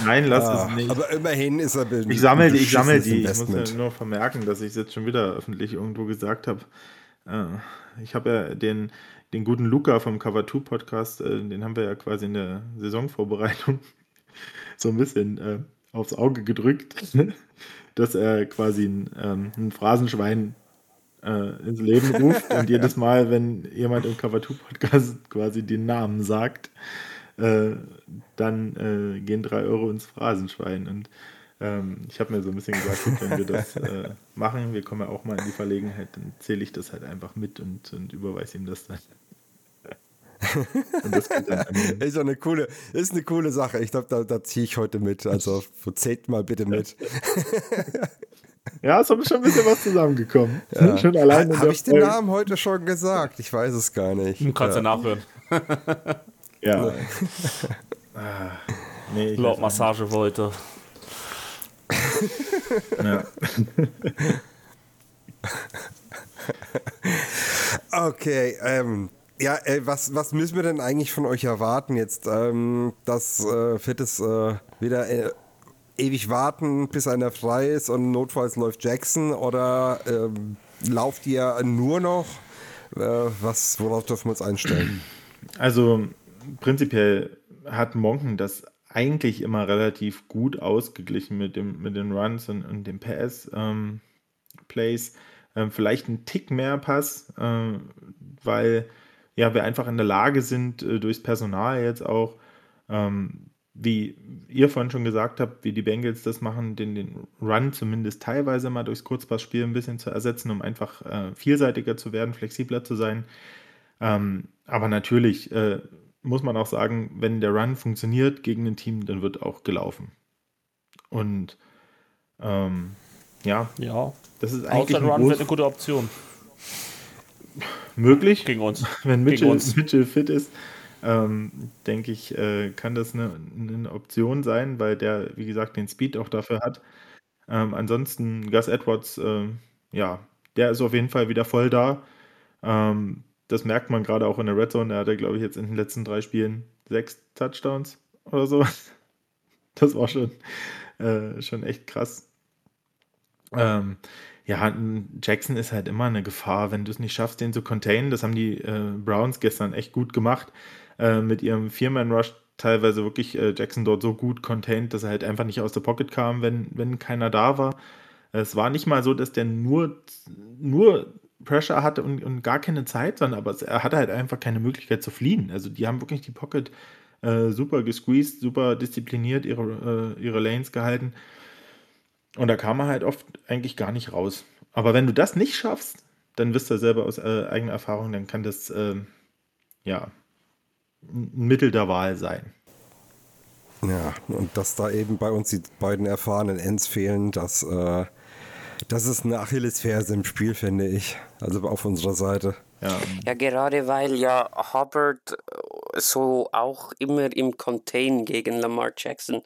nein, lass ja, es nicht. Aber immerhin ist er Ich sammle die, ich sammle die. Ich muss ja nur vermerken, dass ich es jetzt schon wieder öffentlich irgendwo gesagt habe. Äh, ich habe ja den, den guten Luca vom Cover 2 Podcast, äh, den haben wir ja quasi in der Saisonvorbereitung so ein bisschen äh, aufs Auge gedrückt dass er quasi ein, ähm, ein Phrasenschwein äh, ins Leben ruft und jedes Mal, wenn jemand im Cover 2 Podcast quasi den Namen sagt, äh, dann äh, gehen drei Euro ins Phrasenschwein. Und ähm, ich habe mir so ein bisschen gesagt, wenn wir das äh, machen, wir kommen ja auch mal in die Verlegenheit, dann zähle ich das halt einfach mit und, und überweise ihm das dann. ist eine coole, ist eine coole Sache. Ich glaube, da, da ziehe ich heute mit. Also zählt mal bitte mit. Ja, es ist schon ein bisschen was zusammengekommen. Ja. Schon allein Habe ich den Namen heute schon gesagt? Ich weiß es gar nicht. Du kannst ja, ja nachhören. ja. ah, nee, Lord Massage wollte. ja. okay, ähm, ja, ey, was, was müssen wir denn eigentlich von euch erwarten jetzt? Ähm, dass äh, Fittes äh, wieder äh, ewig warten, bis einer frei ist und notfalls läuft Jackson oder ähm, lauft ihr nur noch? Äh, was, worauf dürfen wir uns einstellen? Also prinzipiell hat Monken das eigentlich immer relativ gut ausgeglichen mit, dem, mit den Runs und, und dem Pass-Plays. Ähm, ähm, vielleicht ein Tick mehr Pass, äh, weil ja, wir einfach in der Lage sind, äh, durchs Personal jetzt auch, ähm, wie ihr vorhin schon gesagt habt, wie die Bengals das machen, den, den Run zumindest teilweise mal durchs Kurzpassspiel ein bisschen zu ersetzen, um einfach äh, vielseitiger zu werden, flexibler zu sein. Ähm, aber natürlich äh, muss man auch sagen, wenn der Run funktioniert gegen ein Team, dann wird auch gelaufen. Und ähm, ja, Ja. das ist eigentlich Outside Run wird eine gute Option möglich. gegen uns. Wenn Mitchell, uns. Mitchell fit ist, ähm, denke ich, äh, kann das eine, eine Option sein, weil der, wie gesagt, den Speed auch dafür hat. Ähm, ansonsten Gus Edwards, ähm, ja, der ist auf jeden Fall wieder voll da. Ähm, das merkt man gerade auch in der Red Zone. Er hatte, glaube ich, jetzt in den letzten drei Spielen sechs Touchdowns oder so. Das war schon, äh, schon echt krass. Ähm, ja, Jackson ist halt immer eine Gefahr, wenn du es nicht schaffst, den zu containen. Das haben die äh, Browns gestern echt gut gemacht. Äh, mit ihrem Vierman-Rush teilweise wirklich äh, Jackson dort so gut contained, dass er halt einfach nicht aus der Pocket kam, wenn, wenn keiner da war. Es war nicht mal so, dass der nur, nur Pressure hatte und, und gar keine Zeit, sondern aber er hatte halt einfach keine Möglichkeit zu fliehen. Also die haben wirklich die Pocket äh, super gesqueezed, super diszipliniert ihre, äh, ihre Lanes gehalten. Und da kam er halt oft eigentlich gar nicht raus. Aber wenn du das nicht schaffst, dann wisst ihr selber aus äh, eigener Erfahrung, dann kann das ähm, ja ein Mittel der Wahl sein. Ja, und dass da eben bei uns die beiden erfahrenen Ends fehlen, das, äh, das ist eine Achillesferse im Spiel, finde ich. Also auf unserer Seite. Ja, Ja, gerade weil ja Hubbard so auch immer im Contain gegen Lamar Jackson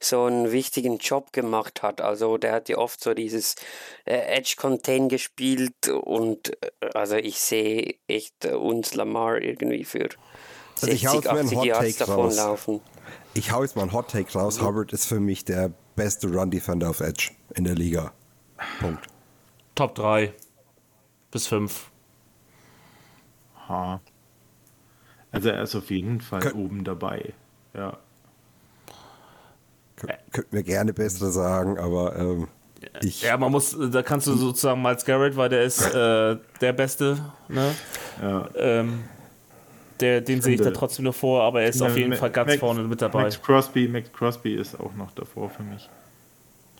so einen wichtigen Job gemacht hat. Also der hat ja oft so dieses äh, Edge Contain gespielt und äh, also ich sehe echt äh, uns Lamar irgendwie für Also ich hau 60, jetzt mal einen 80 Hot Yards davonlaufen. Ich hau jetzt mal einen Hot Take raus. Hubbard ist für mich der beste Run-Defender auf Edge in der Liga. Punkt. Top 3 bis 5. ha. Also er ist auf jeden Fall Kön- oben dabei. Ja. Kön könnten wir gerne bessere sagen, aber ähm, ich. Ja, man muss, da kannst du sozusagen Miles Garrett, weil der ist äh, der Beste, ne? ja. Ähm, der, den sehe ich da trotzdem nur vor, aber er ist auf jeden Ma- Fall ganz Max- vorne mit dabei. Max Crosby, Max Crosby ist auch noch davor für mich.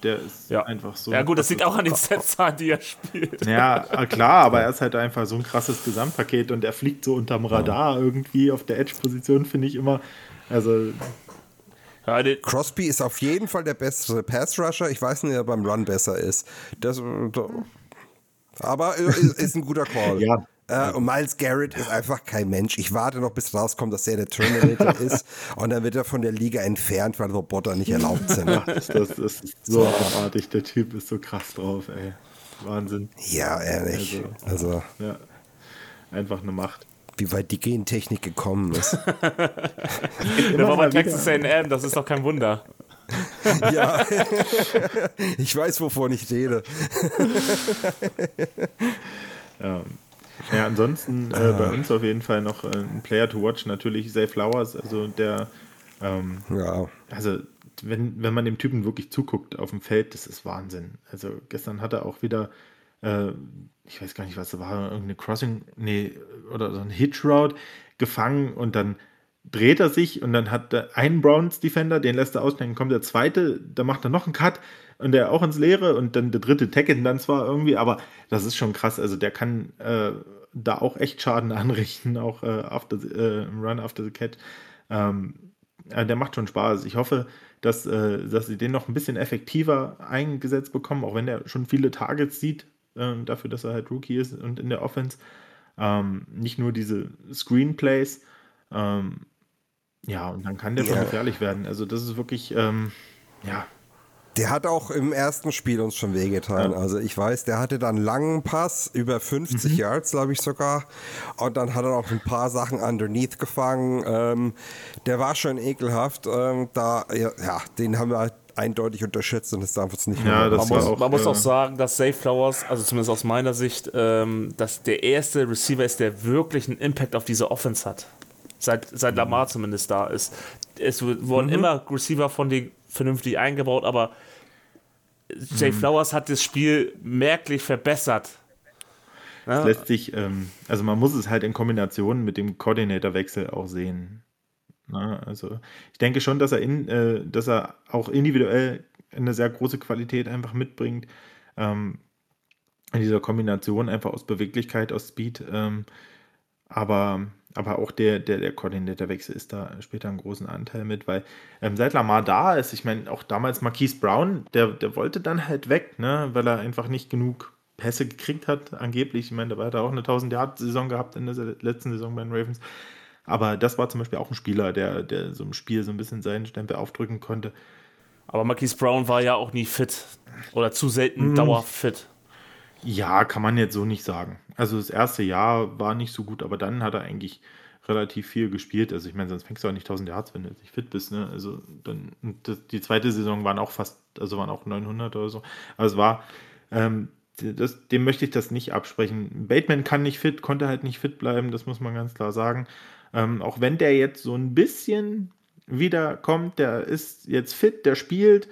Der ist Ja. einfach so. Ja gut, das liegt auch an den Sets, die er spielt. Ja, äh, klar, aber er ist halt einfach so ein krasses Gesamtpaket und er fliegt so unterm Radar irgendwie auf der Edge-Position, finde ich immer. Also, Ja, Crosby ist auf jeden Fall der bessere Pass-Rusher. Ich weiß nicht, ob er beim Run besser ist. Das, aber ist, ist ein guter Call. Ja. Äh, und Miles Garrett ist einfach kein Mensch. Ich warte noch, bis rauskommt, dass er der Terminator ist. Und dann wird er von der Liga entfernt, weil Roboter nicht erlaubt sind. das, ist so abartig. Der Typ ist so krass drauf, ey. Wahnsinn. Ja, ehrlich. Also, Ja. Einfach eine Macht. wie weit die Gentechnik gekommen ist. der war bei mal wieder. Texas A&M, das ist doch kein Wunder. ja. ich weiß, wovon ich rede. Ja. Ja, ansonsten äh, bei uns auf jeden Fall noch äh, ein Player to watch, natürlich Zay Flowers, also der, ähm, Ja. also wenn, wenn man dem Typen wirklich zuguckt auf dem Feld, das ist Wahnsinn. Also gestern hat er auch wieder, äh, ich weiß gar nicht, was da war, irgendeine Crossing, nee, oder so ein Hitch Route gefangen und dann dreht er sich und dann hat er einen Browns Defender, den lässt er aussteigen, kommt der zweite, da macht er noch einen Cut und der auch ins Leere und dann der dritte ihn dann zwar irgendwie, aber das ist schon krass. Also der kann äh, da auch echt Schaden anrichten, auch äh, after the, äh, im Run after the Cat. Ähm, äh, der macht schon Spaß. Ich hoffe, dass, äh, dass sie den noch ein bisschen effektiver eingesetzt bekommen, auch wenn er schon viele Targets sieht, äh, dafür, dass er halt Rookie ist und in der Offense. Ähm, nicht nur diese Screenplays. Ähm, ja, und dann kann der schon Ja. gefährlich werden. Also das ist wirklich, ähm, ja, Der hat auch im ersten Spiel uns schon wehgetan. Also ich weiß, der hatte dann einen langen Pass, über 50 Yards, glaube ich sogar. Und dann hat er auch ein paar Sachen underneath gefangen. Ähm, der war schon ekelhaft. Ähm, da, ja, ja, den haben wir halt eindeutig unterschätzt und das darf uns nicht Ja, mehr das Man muss, auch, man muss auch sagen, dass Safe Flowers, also zumindest aus meiner Sicht, ähm, dass der erste Receiver ist, der wirklich einen Impact auf diese Offense hat. Seit, seit Mhm. Lamar zumindest da ist. Es wurden immer Receiver von denen vernünftig eingebaut, aber Jay Mhm. Flowers hat das Spiel merklich verbessert. Ja, lässt sich, ähm, also man muss es halt in Kombination mit dem Koordinatorwechsel auch sehen. Ne? Also ich denke schon, dass er, in, äh, dass er auch individuell eine sehr große Qualität einfach mitbringt. Ähm, in dieser Kombination einfach aus Beweglichkeit, aus Speed. Ähm, aber, aber auch der, der, der Koordinatorwechsel ist da später einen großen Anteil mit, weil ähm, seit Lamar da ist, ich meine, auch damals Marquise Brown, der, der wollte dann halt weg, ne, weil er einfach nicht genug Pässe gekriegt hat, angeblich. Ich meine, da hat er auch eine 1000-Yard-Saison gehabt in der letzten Saison bei den Ravens. Aber das war zum Beispiel auch ein Spieler, der, der so im Spiel so ein bisschen seinen Stempel aufdrücken konnte. Aber Marquise Brown war ja auch nie fit. Oder zu selten mm. dauerhaft fit. Ja, kann man jetzt so nicht sagen. Also das erste Jahr war nicht so gut, aber dann hat er eigentlich relativ viel gespielt. Also ich meine, sonst fängst du auch nicht 1000 Yards, wenn du nicht fit bist. Ne? Also dann das, die zweite Saison waren auch fast, also waren auch 900 oder so. Also es war, ähm, das, dem möchte ich das nicht absprechen. Bateman kann nicht fit, konnte halt nicht fit bleiben, das muss man ganz klar sagen. Ähm, auch wenn der jetzt so ein bisschen wiederkommt, der ist jetzt fit, der spielt,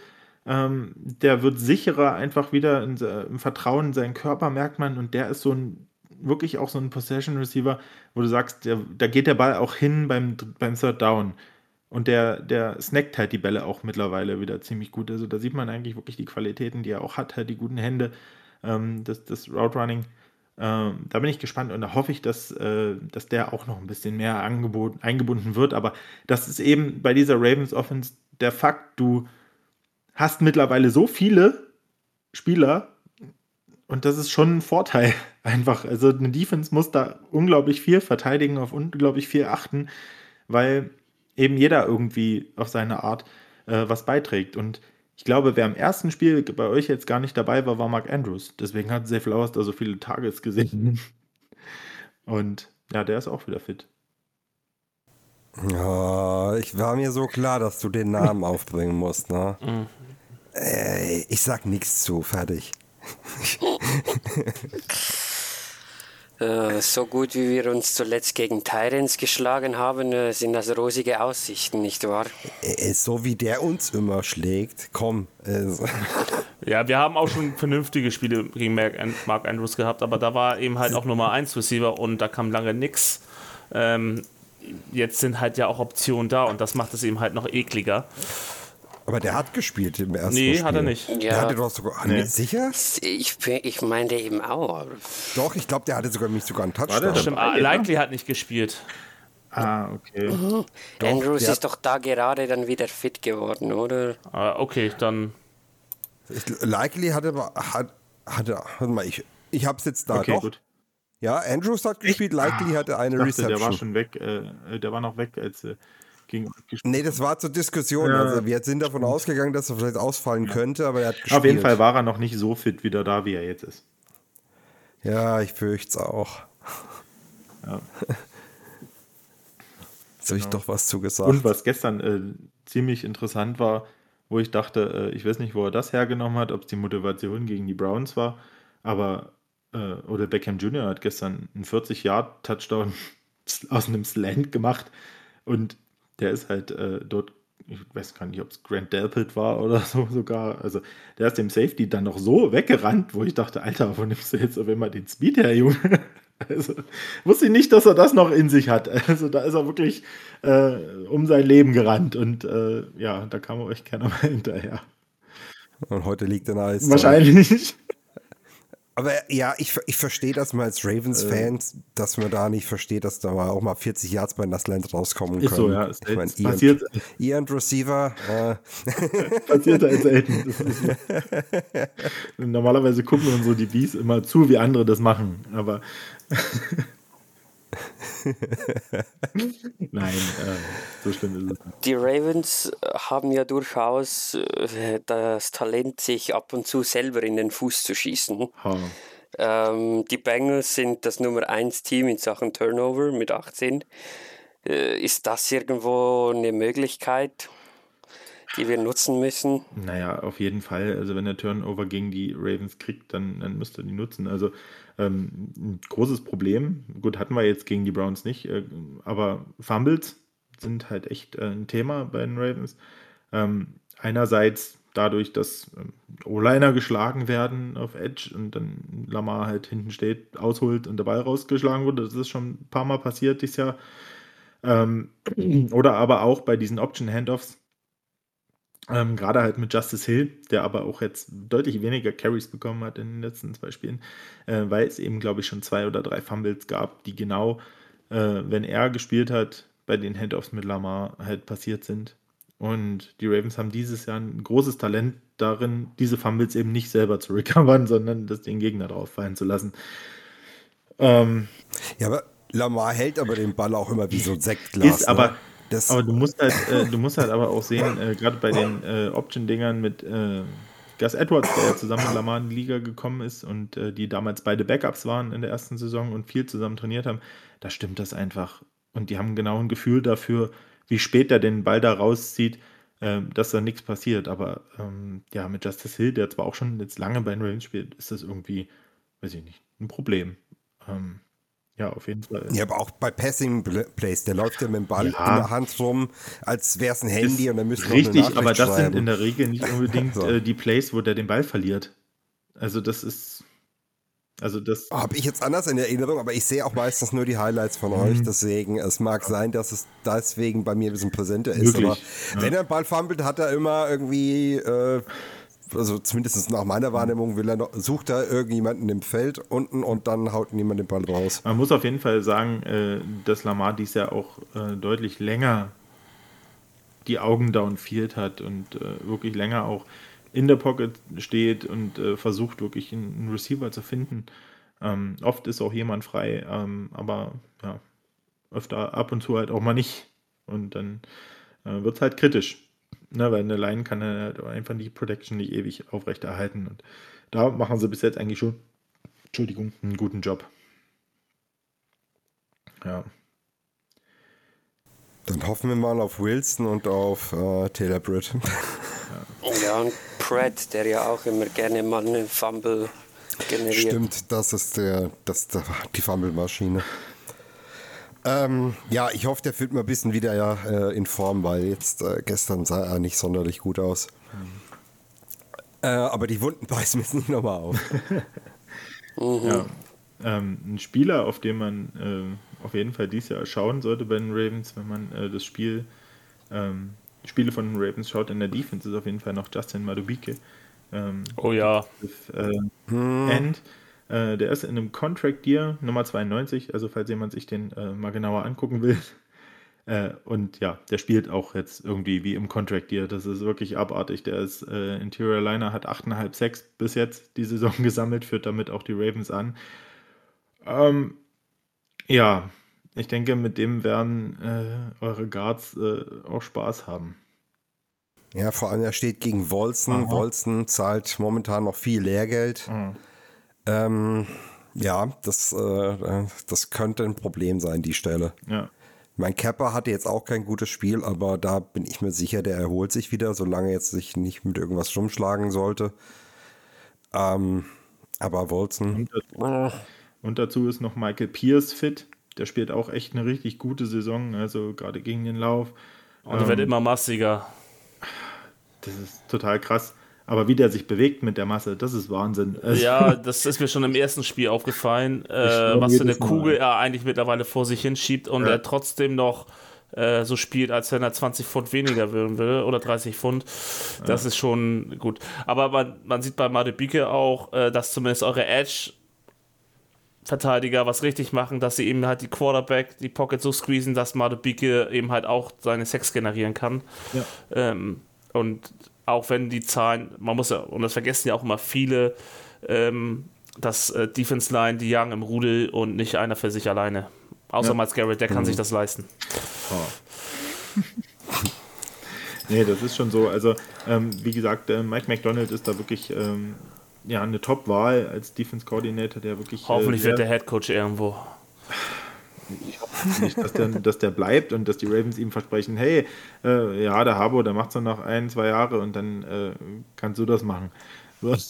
ähm, der wird sicherer einfach wieder in, im Vertrauen in seinen Körper, merkt man, und der ist so ein wirklich auch so ein Possession Receiver, wo du sagst, der, da geht der Ball auch hin beim, beim Third Down. Und der, der snackt halt die Bälle auch mittlerweile wieder ziemlich gut. Also da sieht man eigentlich wirklich die Qualitäten, die er auch hat, halt die guten Hände, ähm, das, das Route Running. Ähm, da bin ich gespannt und da hoffe ich, dass, äh, dass der auch noch ein bisschen mehr angeboten, eingebunden wird. Aber das ist eben bei dieser Ravens Offense der Fakt, du hast mittlerweile so viele Spieler und das ist schon ein Vorteil einfach. Also eine Defense muss da unglaublich viel verteidigen, auf unglaublich viel achten, weil eben jeder irgendwie auf seine Art äh, was beiträgt. Und ich glaube, wer im ersten Spiel bei euch jetzt gar nicht dabei war, war Mark Andrews. Deswegen hat Zay Flowers da so viele Tages gesehen. Und ja, der ist auch wieder fit. Ja, ich war mir so klar, dass du den Namen aufbringen musst, ne? Mhm. Ey, ich sag nichts zu, fertig. Äh, so gut wie wir uns zuletzt gegen Tyrants geschlagen haben, äh, sind das rosige Aussichten, nicht wahr? Äh, so wie der uns immer schlägt, komm. Ja, wir haben auch schon vernünftige Spiele gegen Mark Andrews gehabt, aber da war eben halt auch Nummer 1 Receiver und da kam lange nichts. Ähm, jetzt sind halt ja auch Optionen da und das macht es eben halt noch ekliger. Aber der hat gespielt im ersten nee, Spiel. Nee, hat er nicht. Ja. Der hatte doch sogar. Nee. Sicher? Ich, ich meinte eben auch. Doch, ich glaube, der hatte sogar mich sogar einen Touchdown. Stimmt, ah, Likely hat nicht gespielt. Ah, okay. Mhm. Doch, Andrews ist doch da gerade dann wieder fit geworden, oder? Ah, okay, dann. Ich, Likely hatte, hat, hatte, warte mal, ich, ich hab's jetzt da okay, doch. Gut. Ja, Andrews hat gespielt, Likely ah, hatte eine dachte, Reception. Der war schon weg, äh, der war noch weg, als äh, gegen Nee, das war zur Diskussion. Ja, also wir sind davon ausgegangen, dass er vielleicht ausfallen ja. könnte, aber er hat gespielt. Auf jeden Fall war er noch nicht so fit wieder da, wie er jetzt ist. Ja, ich fürchte es auch. Ja. Jetzt habe ich genau. doch was zugesagt. Und was gestern äh, ziemlich interessant war, wo ich dachte, äh, ich weiß nicht, wo er das hergenommen hat, ob es die Motivation gegen die Browns war, aber äh, oder Beckham Jr. hat gestern einen 40-Yard-Touchdown aus einem Slant gemacht und der ist halt äh, dort, ich weiß gar nicht, ob es Grant Delpit war oder so sogar. Also der ist dem Safety dann noch so weggerannt, wo ich dachte, Alter, wo nimmst du jetzt auf einmal den Speed her, Junge? Also wusste ich nicht, dass er das noch in sich hat. Also da ist er wirklich äh, um sein Leben gerannt und äh, ja, da kam er euch keiner mehr hinterher. Und heute liegt er Eis. Wahrscheinlich. Aber ja, ich, ich verstehe das mal als Ravens-Fans, äh, dass man da nicht versteht, dass da mal auch mal 40 Yards bei Nassland rauskommen können. Ist so, ja. Ich meine, passiert. Ian Receiver. Äh. passiert halt selten. Normalerweise gucken unsere DBs immer zu, wie andere das machen. Aber Nein, äh, so schlimm ist es nicht. Die Ravens äh, haben ja durchaus äh, das Talent, sich ab und zu selber in den Fuß zu schießen. Ähm, die Bengals sind das Nummer 1 Team in Sachen Turnover mit 18. Äh, ist das irgendwo eine Möglichkeit? die wir nutzen müssen? Naja, auf jeden Fall. Also wenn der Turnover gegen die Ravens kriegt, dann, dann müsst ihr die nutzen. Also ähm, ein großes Problem, gut, hatten wir jetzt gegen die Browns nicht, äh, aber Fumbles sind halt echt äh, ein Thema bei den Ravens. Ähm, einerseits dadurch, dass ähm, O-Liner geschlagen werden auf Edge und dann Lamar halt hinten steht, ausholt und der Ball rausgeschlagen wurde. Das ist schon ein paar Mal passiert dieses Jahr. Ähm, oder aber auch bei diesen Option-Handoffs, ähm, gerade halt mit Justice Hill, der aber auch jetzt deutlich weniger Carries bekommen hat in den letzten zwei Spielen, äh, weil es eben, glaube ich, schon zwei oder drei Fumbles gab, die genau, äh, wenn er gespielt hat, bei den Handoffs mit Lamar halt passiert sind. Und die Ravens haben dieses Jahr ein großes Talent darin, diese Fumbles eben nicht selber zu recovern, sondern das den Gegner drauf fallen zu lassen. Ähm, ja, aber Lamar hält aber den Ball auch immer wie so ein Sektglas. Ist aber, ne? Das aber du musst halt, äh, du musst halt aber auch sehen, äh, gerade bei den äh, Option-Dingern mit äh, Gus Edwards, der ja zusammen mit Lamar in die Liga gekommen ist und äh, die damals beide Backups waren in der ersten Saison und viel zusammen trainiert haben, da stimmt das einfach. Und die haben genau ein Gefühl dafür, wie spät er den Ball da rauszieht, äh, dass da nichts passiert. Aber ähm, ja, mit Justice Hill, der zwar auch schon jetzt lange bei den Ravens spielt, ist das irgendwie, weiß ich nicht, ein Problem. Ähm, ja, auf jeden Fall. Ja, aber auch bei Passing Plays, der läuft ja mit dem Ball ja. in der Hand rum, als wäre es ein Handy ist und dann müsste Richtig, aber das schreiben. sind in der Regel nicht unbedingt so. äh, die Plays, wo der den Ball verliert. Also das ist. Also das. Habe ich jetzt anders in Erinnerung, aber ich sehe auch meistens nur die Highlights von mhm. euch. Deswegen, es mag sein, dass es deswegen bei mir ein bisschen präsenter ist. Wirklich? Aber ja. wenn er den Ball fummelt, hat er immer irgendwie. Äh, also zumindest nach meiner Wahrnehmung, will er noch, sucht er irgendjemanden im Feld unten und dann haut niemand den Ball raus. Man muss auf jeden Fall sagen, äh, dass Lamar dies ja auch äh, deutlich länger die Augen downfield hat und äh, wirklich länger auch in der Pocket steht und versucht wirklich einen Receiver zu finden. Ähm, oft ist auch jemand frei, ähm, aber ja, öfter ab und zu halt auch mal nicht. Und dann wird es halt kritisch. Ne, weil eine Line kann halt einfach die Protection nicht ewig aufrechterhalten. Und da machen sie bis jetzt eigentlich schon, Entschuldigung, einen guten Job. Ja. Dann hoffen wir mal auf Wilson und auf äh, Taylor Britt. Ja. ja, und Pratt, der ja auch immer gerne mal eine Fumble generiert. Stimmt, das ist der, das ist der, die Fumble-Maschine. Ähm, ja, ich hoffe, der fühlt mal ein bisschen wieder ja, äh, in Form, weil jetzt äh, gestern sah er nicht sonderlich gut aus. Mhm. Äh, aber die Wunden beißen jetzt nicht nochmal auf. mhm. ja. ähm, ein Spieler, auf den man äh, auf jeden Fall dieses Jahr schauen sollte bei den Ravens, wenn man äh, das Spiel, ähm, Spiele von den Ravens schaut in der Defense, ist auf jeden Fall noch Justin Madubike. Ähm, oh ja. Hm. End. Äh, der ist in einem Contract Year Nummer 92, also falls jemand sich den äh, mal genauer angucken will. Äh, und ja, der spielt auch jetzt irgendwie wie im Contract Year. Das ist wirklich abartig. Der ist äh, Interior Liner, hat 8,5 6 bis jetzt die Saison gesammelt, führt damit auch die Ravens an. Ähm, ja, ich denke, mit dem werden äh, eure Guards äh, auch Spaß haben. Ja, vor allem er steht gegen Wolzen. Wolzen zahlt momentan noch viel Lehrgeld. Mhm. Ähm, ja, das, äh, das könnte ein Problem sein, die Stelle. Ja. Mein Capper hatte jetzt auch kein gutes Spiel, aber da bin ich mir sicher, der erholt sich wieder, solange er jetzt sich nicht mit irgendwas rumschlagen sollte. Ähm, aber Wolzen. Und, und dazu ist noch Michael Pierce fit. Der spielt auch echt eine richtig gute Saison, also gerade gegen den Lauf. Und er ähm, wird immer massiger. Das ist total krass. Aber wie der sich bewegt mit der Masse, das ist Wahnsinn. Ja, das ist mir schon im ersten Spiel aufgefallen, äh, was für eine Kugel er eigentlich mittlerweile vor sich hinschiebt und ja. er trotzdem noch äh, so spielt, als wenn er 20 Pfund weniger würden will oder 30 Pfund. Das ja. ist schon gut. Aber man, man sieht bei Madebike auch, äh, dass zumindest eure Edge Verteidiger was richtig machen, dass sie eben halt die Quarterback, die Pocket so squeezen, dass Madebike eben halt auch seine Sex generieren kann. Ja. Ähm, und auch wenn die Zahlen, man muss ja, und das vergessen ja auch immer viele, ähm, dass äh, Defense Line, die jagen im Rudel und nicht einer für sich alleine. Außer ja. Miles Garrett, der kann mhm. sich das leisten. Oh. nee, das ist schon so. Also, ähm, wie gesagt, äh, Mike McDonald ist da wirklich ähm, ja, eine Top-Wahl als Defense Coordinator, der wirklich. Hoffentlich äh, wird der Head Coach irgendwo ich hoffe nicht, dass der, dass der bleibt und dass die Ravens ihm versprechen, hey, äh, ja, der Habo, der macht es noch ein, zwei Jahre und dann äh, kannst du das machen.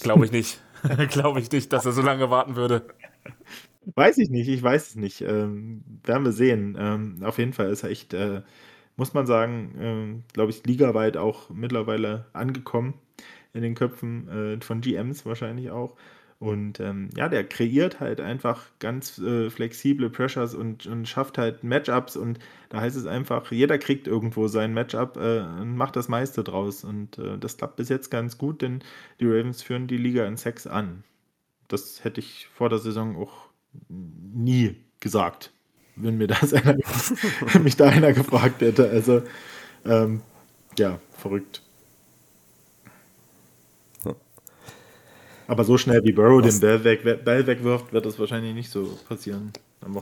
Glaube ich nicht. Glaube ich nicht, dass er so lange warten würde. Weiß ich nicht, ich weiß es nicht. Ähm, werden wir sehen. Ähm, auf jeden Fall ist er echt, äh, muss man sagen, ähm, glaube ich, ligaweit auch mittlerweile angekommen in den Köpfen äh, von GMs wahrscheinlich auch. Und ähm, ja, der kreiert halt einfach ganz äh, flexible Pressures und, und schafft halt Matchups. Und da heißt es einfach, jeder kriegt irgendwo sein Matchup äh, und macht das meiste draus. Und äh, das klappt bis jetzt ganz gut, denn die Ravens führen die Liga in Sex an. Das hätte ich vor der Saison auch nie gesagt, wenn mir das einer, mich da einer gefragt hätte. Also, ähm, ja, verrückt. Aber so schnell wie Burrow den Ball, weg, Ball wegwirft, wird das wahrscheinlich nicht so passieren.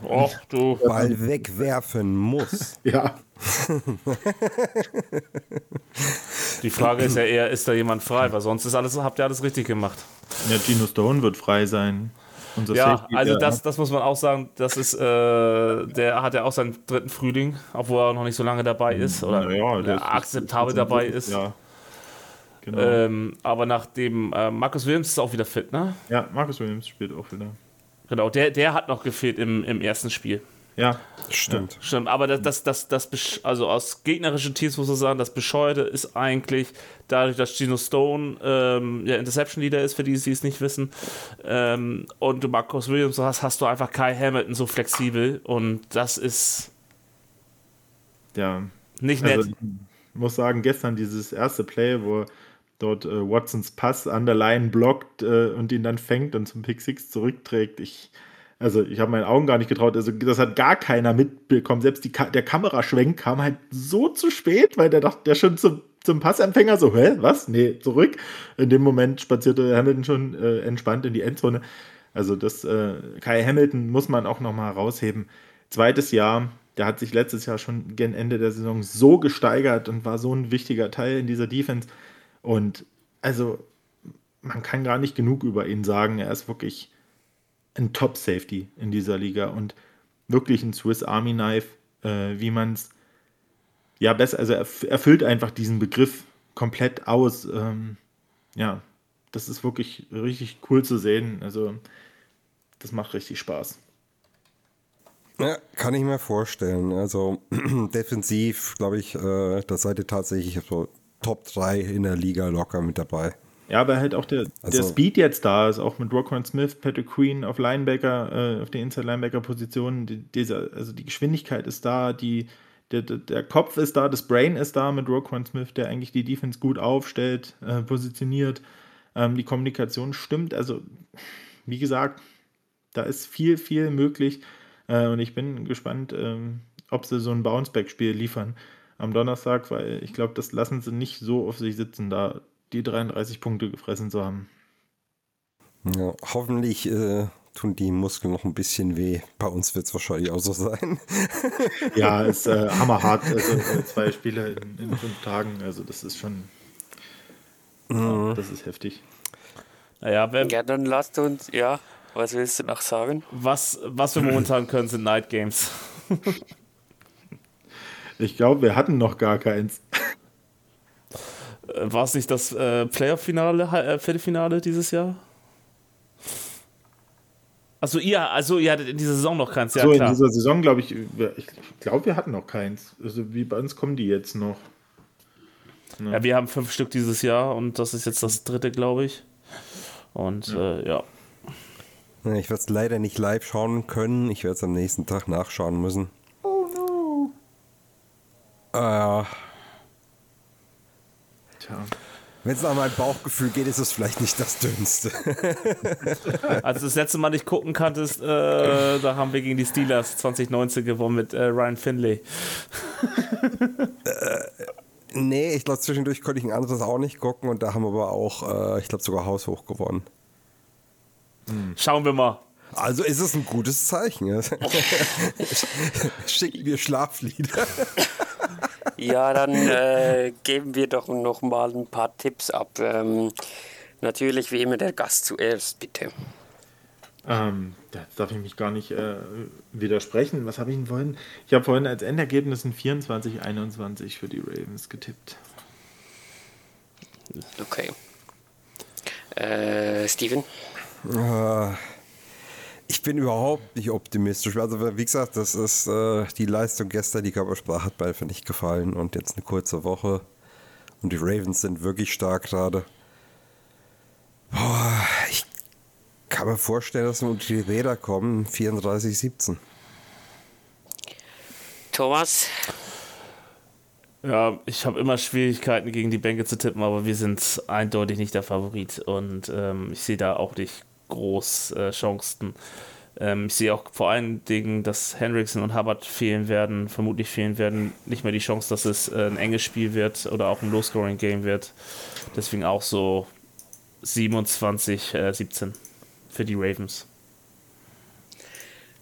Och, du. Ball wegwerfen muss. Ja. Die Frage ist ja eher, ist da jemand frei? Weil sonst ist alles, habt ihr alles richtig gemacht. Ja, Gino Stone wird frei sein. Unser Ja, Safety, also das, das muss man auch sagen, das ist, äh, der hat ja auch seinen dritten Frühling, obwohl er noch nicht so lange dabei ist oder Ja, der äh, ist- akzeptabel dabei ist. Ja. Genau. Ähm, aber nachdem äh, Markus Williams ist auch wieder fit, ne? ja, Marcus Williams spielt auch wieder. Genau, der, der hat noch gefehlt im, im ersten Spiel. Ja, Stimmt. Stimmt, aber das, das, das, das, also aus gegnerischen Teams muss man sagen, das Bescheuerte ist eigentlich, dadurch, dass Gino Stone ähm, der Interception Leader ist, für die, die es nicht wissen, ähm, und du Marcus Williams hast, hast du einfach Kai Hamilton so flexibel und das ist ja. nicht nett. Also, ich muss sagen, gestern dieses erste Play, wo dort äh, Watsons Pass an der Line blockt äh, und ihn dann fängt und zum Pick Six zurückträgt. Ich, also ich habe meinen Augen gar nicht getraut. Also das hat gar keiner mitbekommen. Selbst Ka der Kameraschwenk kam halt so zu spät, weil der dachte, der schon zum, zum Passempfänger so, hä, was? Nee, zurück. In dem Moment spazierte Hamilton schon äh, entspannt in die Endzone. Also das äh, Kai Hamilton muss man auch noch mal rausheben. Zweites Jahr, der hat sich letztes Jahr schon gen Ende der Saison so gesteigert und war so ein wichtiger Teil in dieser Defense. Und also man kann gar nicht genug über ihn sagen. Er ist wirklich ein Top-Safety in dieser Liga und wirklich ein Swiss Army Knife, äh, wie man es ja besser, also er erf- erfüllt einfach diesen Begriff komplett aus. Ähm, ja, das ist wirklich richtig cool zu sehen. Also das macht richtig Spaß. Ja, kann ich mir vorstellen. Also defensiv, glaube ich, äh, da seid ihr tatsächlich so Top 3 in der Liga locker mit dabei. Ja, aber halt auch der, der Also- Speed jetzt da ist, auch mit Rockron Smith, Patrick Queen auf Linebacker, äh, auf der Inside-Linebacker-Position. Die, dieser, also die Geschwindigkeit ist da, die, der, der, der Kopf ist da, das Brain ist da mit Roquan Smith, der eigentlich die Defense gut aufstellt, äh, positioniert. Ähm, die Kommunikation stimmt. Also, wie gesagt, da ist viel, viel möglich. Äh, und ich bin gespannt, ähm, ob sie so ein Bounceback-Spiel liefern am Donnerstag, weil ich glaube, das lassen sie nicht so auf sich sitzen, da die 33 Punkte gefressen zu haben. Ja, hoffentlich äh, tun die Muskeln noch ein bisschen weh. Bei uns wird es wahrscheinlich auch so sein. Ja, ist äh, hammerhart. Also äh, zwei Spiele in, in fünf Tagen. Also das ist schon. Ja, das ist heftig. Naja, wer, Ja, dann lasst uns, ja, was willst du noch sagen? was, was wir momentan können, sind Night Games. Ich glaube, wir hatten noch gar keins. Äh, War es nicht das äh, Playoff-Finale, äh, Viertelfinale dieses Jahr? Also ihr, also ihr hattet in dieser Saison noch keins, ja so, in klar. dieser Saison, glaube ich, wir- ich glaube, wir hatten noch keins. Also wie bei uns kommen die jetzt noch. Ja, wir haben fünf Stück dieses Jahr und das ist jetzt das dritte, glaube ich. Und äh, ja. Ja, Ich werde es leider nicht live schauen können. Ich werde es am nächsten Tag nachschauen müssen. Äh, Tja. Wenn es nach meinem Bauchgefühl geht, ist es vielleicht nicht das Dünnste. Als du das letzte Mal nicht gucken kanntest, äh, da haben wir gegen die Steelers 2019 gewonnen mit äh, Ryan Finley. nee, ich glaube, zwischendurch konnte ich ein anderes auch nicht gucken und da haben wir aber auch, äh, ich glaube, sogar haushoch gewonnen. Schauen wir mal. Also ist es ein gutes Zeichen. ja. Schicken wir Schlaflieder. Ja, dann äh, geben wir doch noch mal ein paar Tipps ab. Ähm, natürlich wie immer der Gast zuerst, bitte. Ähm, da darf ich mich gar nicht äh, widersprechen. Was habe ich denn vorhin? Ich habe vorhin als Endergebnis ein 24-21 für die Ravens getippt. Okay. Äh, Steven? Äh, Ich bin überhaupt nicht optimistisch. Also, wie gesagt, das ist äh, die Leistung gestern, die Körpersprache hat mir einfach nicht gefallen und jetzt eine kurze Woche. Und die Ravens sind wirklich stark gerade. Boah, ich kann mir vorstellen, dass wir unter die Räder kommen. 34-17. Thomas, Ja, ich habe immer Schwierigkeiten gegen die Bengals zu tippen, aber wir sind eindeutig nicht der Favorit und ähm, ich sehe da auch nicht groß äh, Chancen. Ähm, ich sehe auch vor allen Dingen, dass Hendrickson und Hubbard fehlen werden, vermutlich fehlen werden, nicht mehr die Chance, dass es äh, ein enges Spiel wird oder auch ein Low-Scoring-Game wird. Deswegen auch so 27, äh, 17 für die Ravens.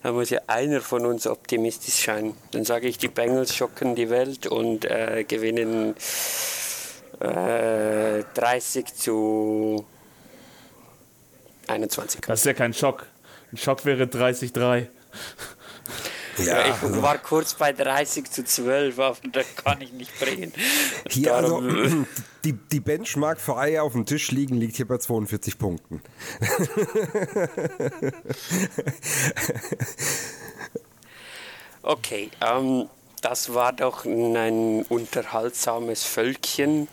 da muss ja einer von uns optimistisch sein. Dann sage ich, die Bengals schocken die Welt und äh, gewinnen äh, 30 zu 21. Das ist ja kein Schock. Ein Schock wäre 30-3. Ja, ich war kurz bei 30 zu 12, aber das kann ich nicht bringen. Hier also, Darum- die, die Benchmark für Eier auf dem Tisch liegen liegt hier bei 42 Punkten. Okay, ähm, das war doch ein unterhaltsames Völkchen.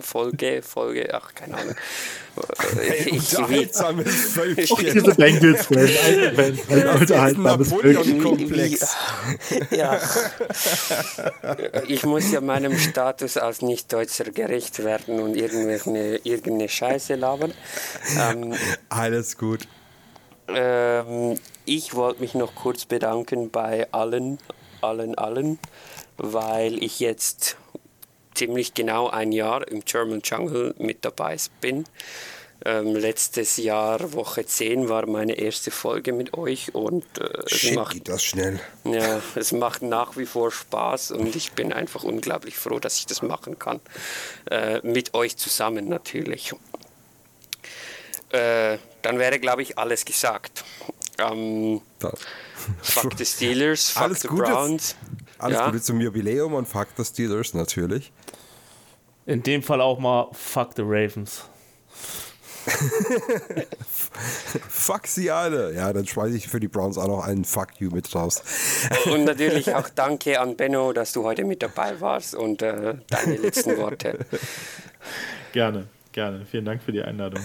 Folge, Folge, ach, keine Ahnung. Äh, Ich, Unterhaltsames Völkchen. Diese Fans, ein unterhaltsames Völkchen. Ja. Ich muss ja meinem Status als Nicht-Deutscher gerecht werden und irgendeine, irgendeine Scheiße labern. Ähm, Alles gut. Ähm, ich wollte mich noch kurz bedanken bei allen, allen, allen, weil ich jetzt ziemlich genau ein Jahr im German Jungle mit dabei bin. Ähm, letztes Jahr, Woche 10, war meine erste Folge mit euch und äh, es, Shit, macht, geht das schnell. ja, es macht nach wie vor Spaß und ich bin einfach unglaublich froh, dass ich das machen kann. Äh, mit euch zusammen natürlich. Äh, dann wäre, glaube ich, alles gesagt. Ähm, fuck the Steelers, fuck Alles the Gute. Browns. Alles ja. Gute zum Jubiläum und fuck the Steelers natürlich. In dem Fall auch mal Fuck the Ravens. Fuck sie alle. Ja, dann schmeiße ich für die Browns auch noch einen Fuck you mit raus. Und natürlich auch danke an Benno, dass du heute mit dabei warst und äh, deine letzten Worte. Gerne, gerne. Vielen Dank für die Einladung.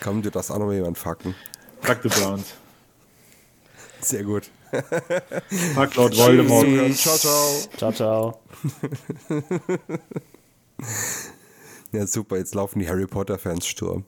Komm, du darfst auch noch mal jemand fucken. Fuck the Browns. Sehr gut. Fuck Lord Voldemort. Ciao, ciao. Ciao, ciao. Ja, super. Jetzt laufen die Harry Potter-Fans Sturm.